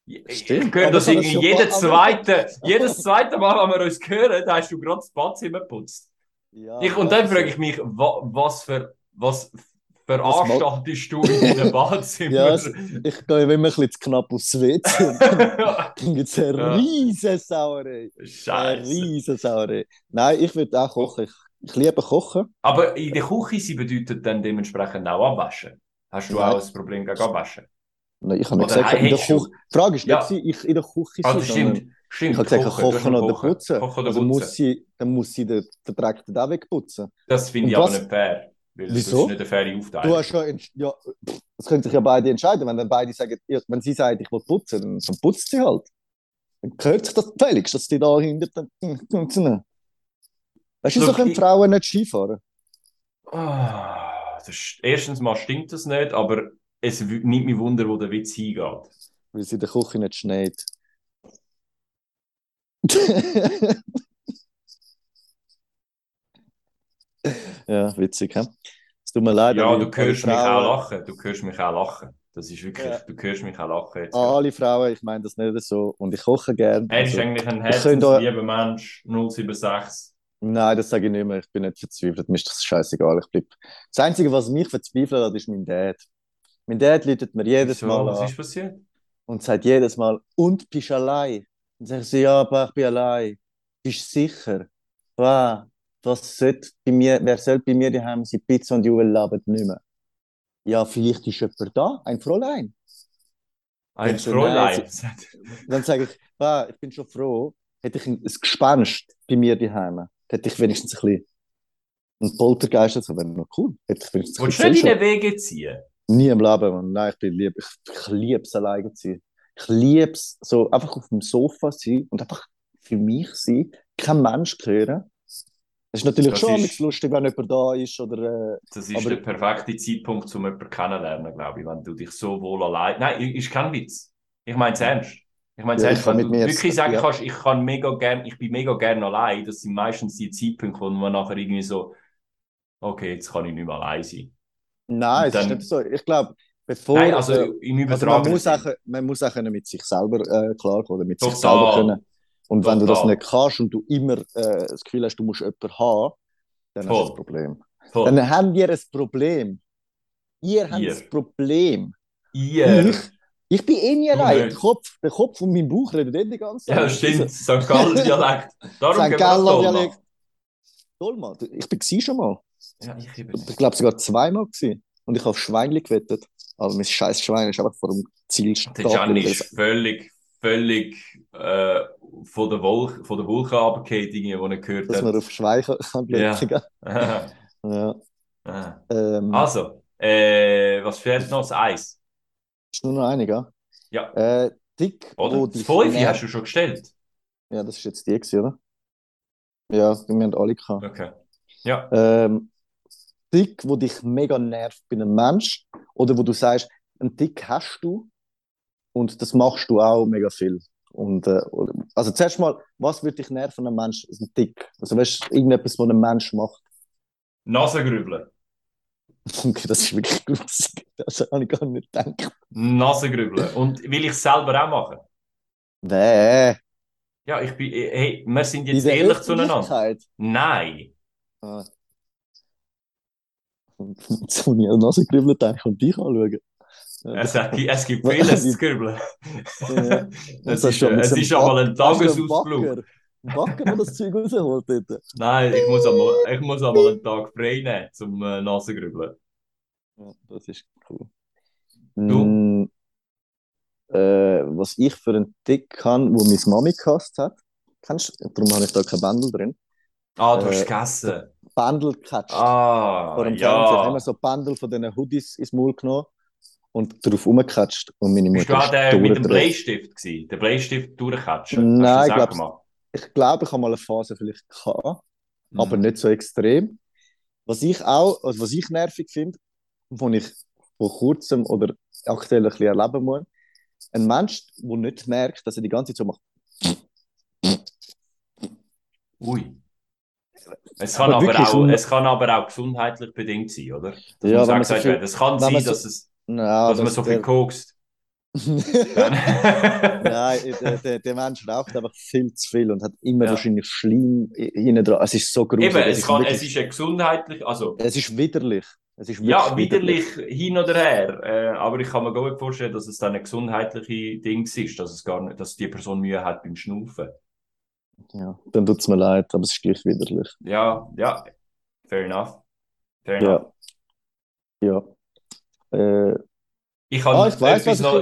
Speaker 2: Ich, ich
Speaker 1: Stimmt,
Speaker 2: höre das irgendwie jedes
Speaker 1: Schokolade-
Speaker 2: zweite, jedes zweite Mal, wenn wir uns hören, da hast du gerade das Badzimmer geputzt.
Speaker 1: Ja,
Speaker 2: Ich, und dann frage ich mich, wa, was für, was veranstaltest du in deinem Badzimmer?
Speaker 1: Ja, Ich gehe immer ein bisschen zu knapp aufs WC. Dann gibt es eine
Speaker 2: Ja.
Speaker 1: riesen Sauerei. Eine
Speaker 2: Scheiße.
Speaker 1: riesen Sauerei. Nein, ich würde auch kochen. Ich, ich liebe Kochen.
Speaker 2: Aber in der Küche sie bedeutet dann dementsprechend auch abwaschen. Hast du
Speaker 1: Nein.
Speaker 2: auch ein Problem gegen abwaschen?
Speaker 1: Nein, Ich habe nicht
Speaker 2: Oder
Speaker 1: gesagt, in der Küche. Die Frage ist
Speaker 2: Ja.
Speaker 1: nicht, gewesen, ich in der Küche sondern
Speaker 2: stimmt. Stimmt.
Speaker 1: ich habe gesagt,
Speaker 2: Kochen,
Speaker 1: kochen,
Speaker 2: du hast
Speaker 1: oder
Speaker 2: kochen.
Speaker 1: putzen.
Speaker 2: Kochen oder
Speaker 1: also
Speaker 2: putzen.
Speaker 1: muss sie, dann muss sie den Vertrag auch wegputzen.
Speaker 2: Das finde ich aber nicht fair. Weil das
Speaker 1: Wieso?
Speaker 2: ist nicht eine faire
Speaker 1: Du
Speaker 2: Aufteilung.
Speaker 1: hast schon, entsch- ja, pff, das können sich ja beide entscheiden. Wenn dann beide sagen, ja, wenn sie sagt, ich will putzen, dann, dann putzt sie halt. Dann gehört sich das gefälligst, dass die da hinter dann. Weißt du, so können
Speaker 2: ich-
Speaker 1: Frauen nicht Skifahren.
Speaker 2: Ah, das ist, erstens mal stimmt das nicht, aber es nimmt mich Wunder, wo der Witz hingeht.
Speaker 1: weil sie in der Küche nicht schneit. ja, witzig, hä? Es tut mir leid.
Speaker 2: Ja, du hörst mich auch lachen. Du hörst mich auch lachen. Das ist wirklich,
Speaker 1: Ja.
Speaker 2: du hörst mich auch lachen jetzt.
Speaker 1: Alle Frauen, ich meine das nicht so. Und ich koche gerne.
Speaker 2: Er ist
Speaker 1: Also,
Speaker 2: eigentlich ein herzenslieber Mensch, 076.
Speaker 1: nein, das sage ich nicht mehr. Ich bin nicht verzweifelt. Mir ist das scheißegal. Ich bleib. Das Einzige, was mich verzweifelt hat, ist mein Dad. Mein Dad läutet mir jedes
Speaker 2: Wieso?
Speaker 1: Mal
Speaker 2: Was
Speaker 1: an
Speaker 2: ist passiert?
Speaker 1: und sagt jedes Mal, und bist Und sage ich so, ja, aber ich bin allein. Bist du sicher? Wow, was sollte bei mir, wer soll bei mir daheim sein? Pizza und Juwel leben nicht mehr. Ja, vielleicht ist jemand da, ein Fräulein.
Speaker 2: Ein
Speaker 1: Also,
Speaker 2: Fräulein.
Speaker 1: Dann sage ich, wow, ich bin schon froh, hätte ich ein, ein Gespenst bei mir daheim. Hätte ich wenigstens ein bisschen einen Poltergeist, das wäre noch cool. Hätte ich wenigstens ein
Speaker 2: Willst du nicht in den Wege ziehen?
Speaker 1: Nie im Leben, Mann. Nein, ich bin lieb. Ich, ich liebe es alleine zu sein. Ich liebe es, so einfach auf dem Sofa sein und einfach für mich sein, kein Mensch hören. Es ist natürlich
Speaker 2: Das
Speaker 1: schon
Speaker 2: ist-
Speaker 1: lustig, wenn jemand da ist oder äh,
Speaker 2: Das ist der perfekte Zeitpunkt, um jemanden kennenzulernen, glaube ich, wenn du dich so wohl allein. Nein, ist kein Witz. Ich meine es ernst. Ich meine es
Speaker 1: Ja, kann
Speaker 2: wenn du wirklich
Speaker 1: jetzt-
Speaker 2: sagen
Speaker 1: ja.
Speaker 2: kannst, ich kann mega gern, ich bin mega gern allein. Das sind meistens die Zeitpunkte, wo man nachher irgendwie so, okay, jetzt kann ich nicht mehr allein sein.
Speaker 1: Nein, es ist nicht so. Ich glaube, bevor.
Speaker 2: Nein, also
Speaker 1: äh,
Speaker 2: im
Speaker 1: also man, man muss auch können mit sich selber äh, klarkommen, oder mit sich
Speaker 2: Total.
Speaker 1: selber können. Und wenn du das
Speaker 2: Total.
Speaker 1: nicht kannst und du immer äh, das Gefühl hast, du musst jemanden haben, dann hast du
Speaker 2: Voll.
Speaker 1: ein Problem.
Speaker 2: Voll.
Speaker 1: Dann haben wir ein Problem. Ihr habt ein Problem.
Speaker 2: Ihr.
Speaker 1: Ich, ich bin eh nie allein. Der Kopf, der Kopf und mein Bauch reden eh die ganze Zeit.
Speaker 2: Ja, stimmt. St. Gallen-Dialekt. Darum
Speaker 1: St.
Speaker 2: gehen wir
Speaker 1: Galler
Speaker 2: nach Dolma.
Speaker 1: Dialekt. Toll, Mann. Ich bin gewesen schon mal.
Speaker 2: Ja, ich
Speaker 1: Ich glaube sogar zweimal gewesen. Und ich habe auf Schweinli gewettet. Also mein scheiß Schwein ist einfach vor dem Ziel
Speaker 2: Der Gianni ist völlig, völlig äh, von der Wolke, von der Wolke runtergefallen, wo er gehört
Speaker 1: Dass man
Speaker 2: hat.
Speaker 1: auf Schwein kann kann
Speaker 2: Ja.
Speaker 1: blicken. Ja.
Speaker 2: Ah.
Speaker 1: Ähm,
Speaker 2: also, Äh, was fehlt noch? Das Eis.
Speaker 1: Ist nur noch eine, gell?
Speaker 2: Ja.
Speaker 1: Äh, dick,
Speaker 2: Oder? Das
Speaker 1: dich
Speaker 2: Fünfe
Speaker 1: nervt-
Speaker 2: hast du schon gestellt.
Speaker 1: Ja, das ist jetzt die, gewesen, oder? Ja, wir haben alle gehabt.
Speaker 2: Okay. Ja.
Speaker 1: Ähm, Tick, wo dich mega nervt bei einem Mensch oder wo du sagst, einen Tick hast du und das machst du auch mega viel. Und, äh, also zuerst mal, was würde dich nerven an einem Mensch? Ist ein Tick. Also weißt du, irgendetwas, was ein Mensch macht.
Speaker 2: Nasengrübeln.
Speaker 1: Okay, das ist wirklich gut. Das habe ich gar nicht gedacht.
Speaker 2: Nasengrübeln. Und will ich es selber auch machen?
Speaker 1: Nee,
Speaker 2: Ja, ich bin. Hey, wir sind
Speaker 1: in
Speaker 2: jetzt ehrlich zueinander. Nein.
Speaker 1: Ah. Jetzt habe ich an Nasengrübeln gedacht und dich anschauen.
Speaker 2: Es, es gibt vieles zu grübeln.
Speaker 1: Ja.
Speaker 2: es ist, es ist einmal ein Tagesausflug.
Speaker 1: Ein Backer, der das Zeug rausholt dort.
Speaker 2: Nein, ich muss einmal, ich muss einmal einen Tag frei nehmen zum äh, Nasengrübeln.
Speaker 1: Ja, das ist cool.
Speaker 2: Du?
Speaker 1: Mm, äh, was ich für einen Tick kann, wo meine Mami gehasst hat, kennst du? Darum habe ich da kein Bändel drin.
Speaker 2: Ah, du hast
Speaker 1: Äh,
Speaker 2: gegessen.
Speaker 1: Bändel gecatcht.
Speaker 2: Ah,
Speaker 1: Vor dem Fernseher haben
Speaker 2: ja.
Speaker 1: wir so Bändel von diesen Hoodies ins Maul genommen und drauf rumgecatcht. Und meine
Speaker 2: Bist du
Speaker 1: Mutter
Speaker 2: auch
Speaker 1: ist
Speaker 2: der mit dem. Bleistift gewesen? Der Bleistift durchkatschen?
Speaker 1: Nein, ich
Speaker 2: gemacht?
Speaker 1: Ich glaube, ich habe mal eine Phase vielleicht gehabt,
Speaker 2: Mhm.
Speaker 1: aber nicht so extrem. Was ich auch, also was ich nervig finde, wo ich vor kurzem oder aktuell ein bisschen erleben muss, ein Mensch, der nicht merkt, dass er die ganze Zeit so macht.
Speaker 2: Ui. Es kann
Speaker 1: Aber
Speaker 2: aber, auch, es kann aber auch gesundheitlich bedingt sein, oder? Das
Speaker 1: Ja, man so
Speaker 2: gesagt
Speaker 1: viel-.
Speaker 2: Es kann sein,
Speaker 1: man so-
Speaker 2: dass, es,
Speaker 1: Nein,
Speaker 2: dass man
Speaker 1: das-
Speaker 2: so viel
Speaker 1: der-
Speaker 2: kokst.
Speaker 1: Nein, der, der, der Mensch raucht einfach viel zu viel und hat immer
Speaker 2: Ja.
Speaker 1: wahrscheinlich Schleim hinten dran. Es ist so gruselig.
Speaker 2: Eben, es, kann,
Speaker 1: wirklich-
Speaker 2: es ist gesundheitlich, also
Speaker 1: es ist widerlich. Es ist
Speaker 2: ja,
Speaker 1: wirklich
Speaker 2: widerlich hin oder her. Äh, aber ich kann mir gut vorstellen, dass es dann ein gesundheitliche Ding ist, dass es gar nicht, dass die Person Mühe hat beim Schnaufen.
Speaker 1: Ja, dann tut es mir leid, aber es ist gleich widerlich.
Speaker 2: Ja, ja, fair enough. Fair enough.
Speaker 1: Ja. Ja. Äh,
Speaker 2: Ich kann
Speaker 1: Ah, ich
Speaker 2: etwas
Speaker 1: was ich-
Speaker 2: noch.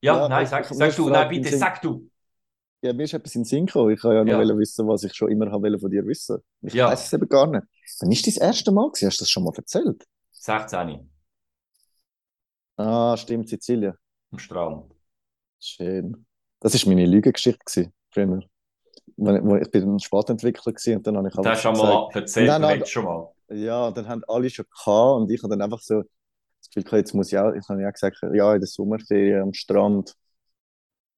Speaker 2: Ja,
Speaker 1: Ja,
Speaker 2: nein,
Speaker 1: ich-
Speaker 2: sag,
Speaker 1: ich- mir
Speaker 2: sag
Speaker 1: ist
Speaker 2: du, nein, bitte, sag du.
Speaker 1: ja, mir ist etwas in den Sinn gekommen. Ich wollte ja noch
Speaker 2: Ja.
Speaker 1: wissen, was ich schon immer habe von dir wissen. Ich
Speaker 2: Ja.
Speaker 1: weiß es eben gar nicht. Wann ist das erste Mal gewesen? Hast du das schon mal erzählt?
Speaker 2: 16
Speaker 1: Ah, stimmt, Sizilien.
Speaker 2: am Strand.
Speaker 1: Schön. Das war meine Lügengeschichte früher. Wenn- wo- Ich bin ein Sportentwickler gewesen und dann habe ich
Speaker 2: Das hast du schon mal erzählt,
Speaker 1: Nein, nein,
Speaker 2: letztes schon mal.
Speaker 1: Ja, dann haben alle schon gehabt und ich habe dann einfach so das Gefühl gehabt, jetzt muss ich auch, ich habe ja gesagt, ja, in der Sommerferien am Strand.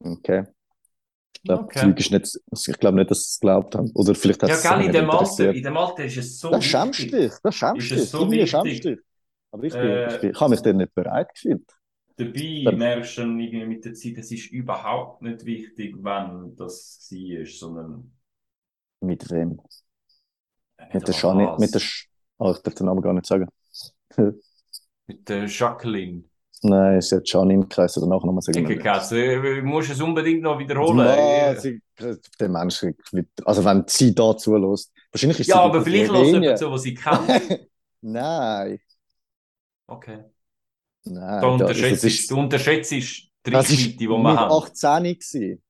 Speaker 1: Okay. Ich glaube,
Speaker 2: Okay.
Speaker 1: nicht, ich glaube nicht, dass sie es geglaubt haben. Oder vielleicht hat
Speaker 2: Ja, gell, in dem Alter, in dem Alter ist es so
Speaker 1: Das schämst dich, das schämst dich.
Speaker 2: so
Speaker 1: schämst dich. Aber ich, bin,
Speaker 2: Äh,
Speaker 1: ich, bin, ich habe mich dann nicht bereit gefühlt.
Speaker 2: Dabei merkst du dann irgendwie mit der Zeit, es ist überhaupt nicht wichtig, wann das war, sondern
Speaker 1: Mit wem?
Speaker 2: Nicht
Speaker 1: Mit der
Speaker 2: was.
Speaker 1: mit der Sch oh, ich darf den Namen gar nicht sagen.
Speaker 2: mit der Jacqueline.
Speaker 1: Nein, es ist ja Janine geheißen, danach nochmal sagen.
Speaker 2: Dicke Katze. Du musst es unbedingt noch wiederholen.
Speaker 1: Ja, sie, der Mensch, also wenn sie da zulässt, wahrscheinlich ist
Speaker 2: Ja,
Speaker 1: sie
Speaker 2: aber vielleicht lässt jemand so, was sie kennt.
Speaker 1: Nein,
Speaker 2: Okay.
Speaker 1: Nein. Da-
Speaker 2: unterschätzt,
Speaker 1: das ist,
Speaker 2: du unterschätzt die Reichweite, die wir haben.
Speaker 1: 18 gewesen.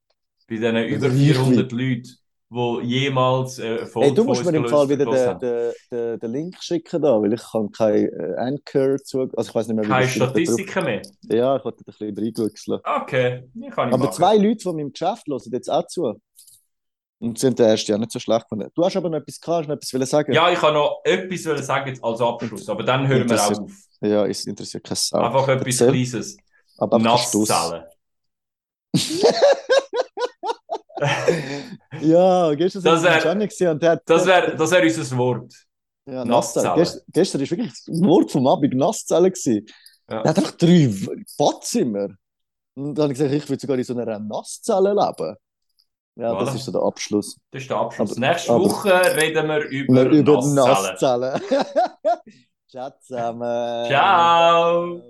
Speaker 2: Bei diesen über
Speaker 1: Reichweite.
Speaker 2: 400 Leuten, die jemals äh,
Speaker 1: Hey,
Speaker 2: Folge
Speaker 1: du musst mir im Fall wieder den, den, den, den Link schicken da, weil ich kann kein äh, Anchor zu, also ich weiß nicht mehr, wie
Speaker 2: Keine Statistiken mehr.
Speaker 1: Ja, ich wollte ein bisschen reinglückseln.
Speaker 2: Okay, die kann ich
Speaker 1: Aber
Speaker 2: machen.
Speaker 1: zwei Leute von meinem Geschäft hören jetzt auch zu. Und sind der erste ja nicht so schlecht gefunden. Du hast aber noch etwas gehabt, hast noch etwas wollen sagen?
Speaker 2: Ja, ich kann noch etwas sagen als Abschluss, aber dann hören wir auf.
Speaker 1: Ja, es interessiert keine Sau.
Speaker 2: Einfach etwas
Speaker 1: Erzähl.
Speaker 2: Kleines.
Speaker 1: Aber.
Speaker 2: Nasszellen.
Speaker 1: Ja, gestern
Speaker 2: Das wär-
Speaker 1: Gianni gewesen und der.
Speaker 2: Das wäre das wär unser Wort.
Speaker 1: ja,
Speaker 2: Nasszellen.
Speaker 1: Nasszellen. Gest, gestern war wirklich das Wort vom Abend Nasszellen.
Speaker 2: Ja.
Speaker 1: Er hat einfach drei Badzimmer. Und dann habe ich gesagt, ich würde sogar in so einer Nasszelle leben. Ja, das
Speaker 2: Voilà.
Speaker 1: ist so der Abschluss.
Speaker 2: Das ist der Abschluss.
Speaker 1: Aber-
Speaker 2: Nächste
Speaker 1: aber-
Speaker 2: Woche reden wir über,
Speaker 1: Über
Speaker 2: Nasszellen.
Speaker 1: Nasszellen. Ciao zusammen.
Speaker 2: Ciao.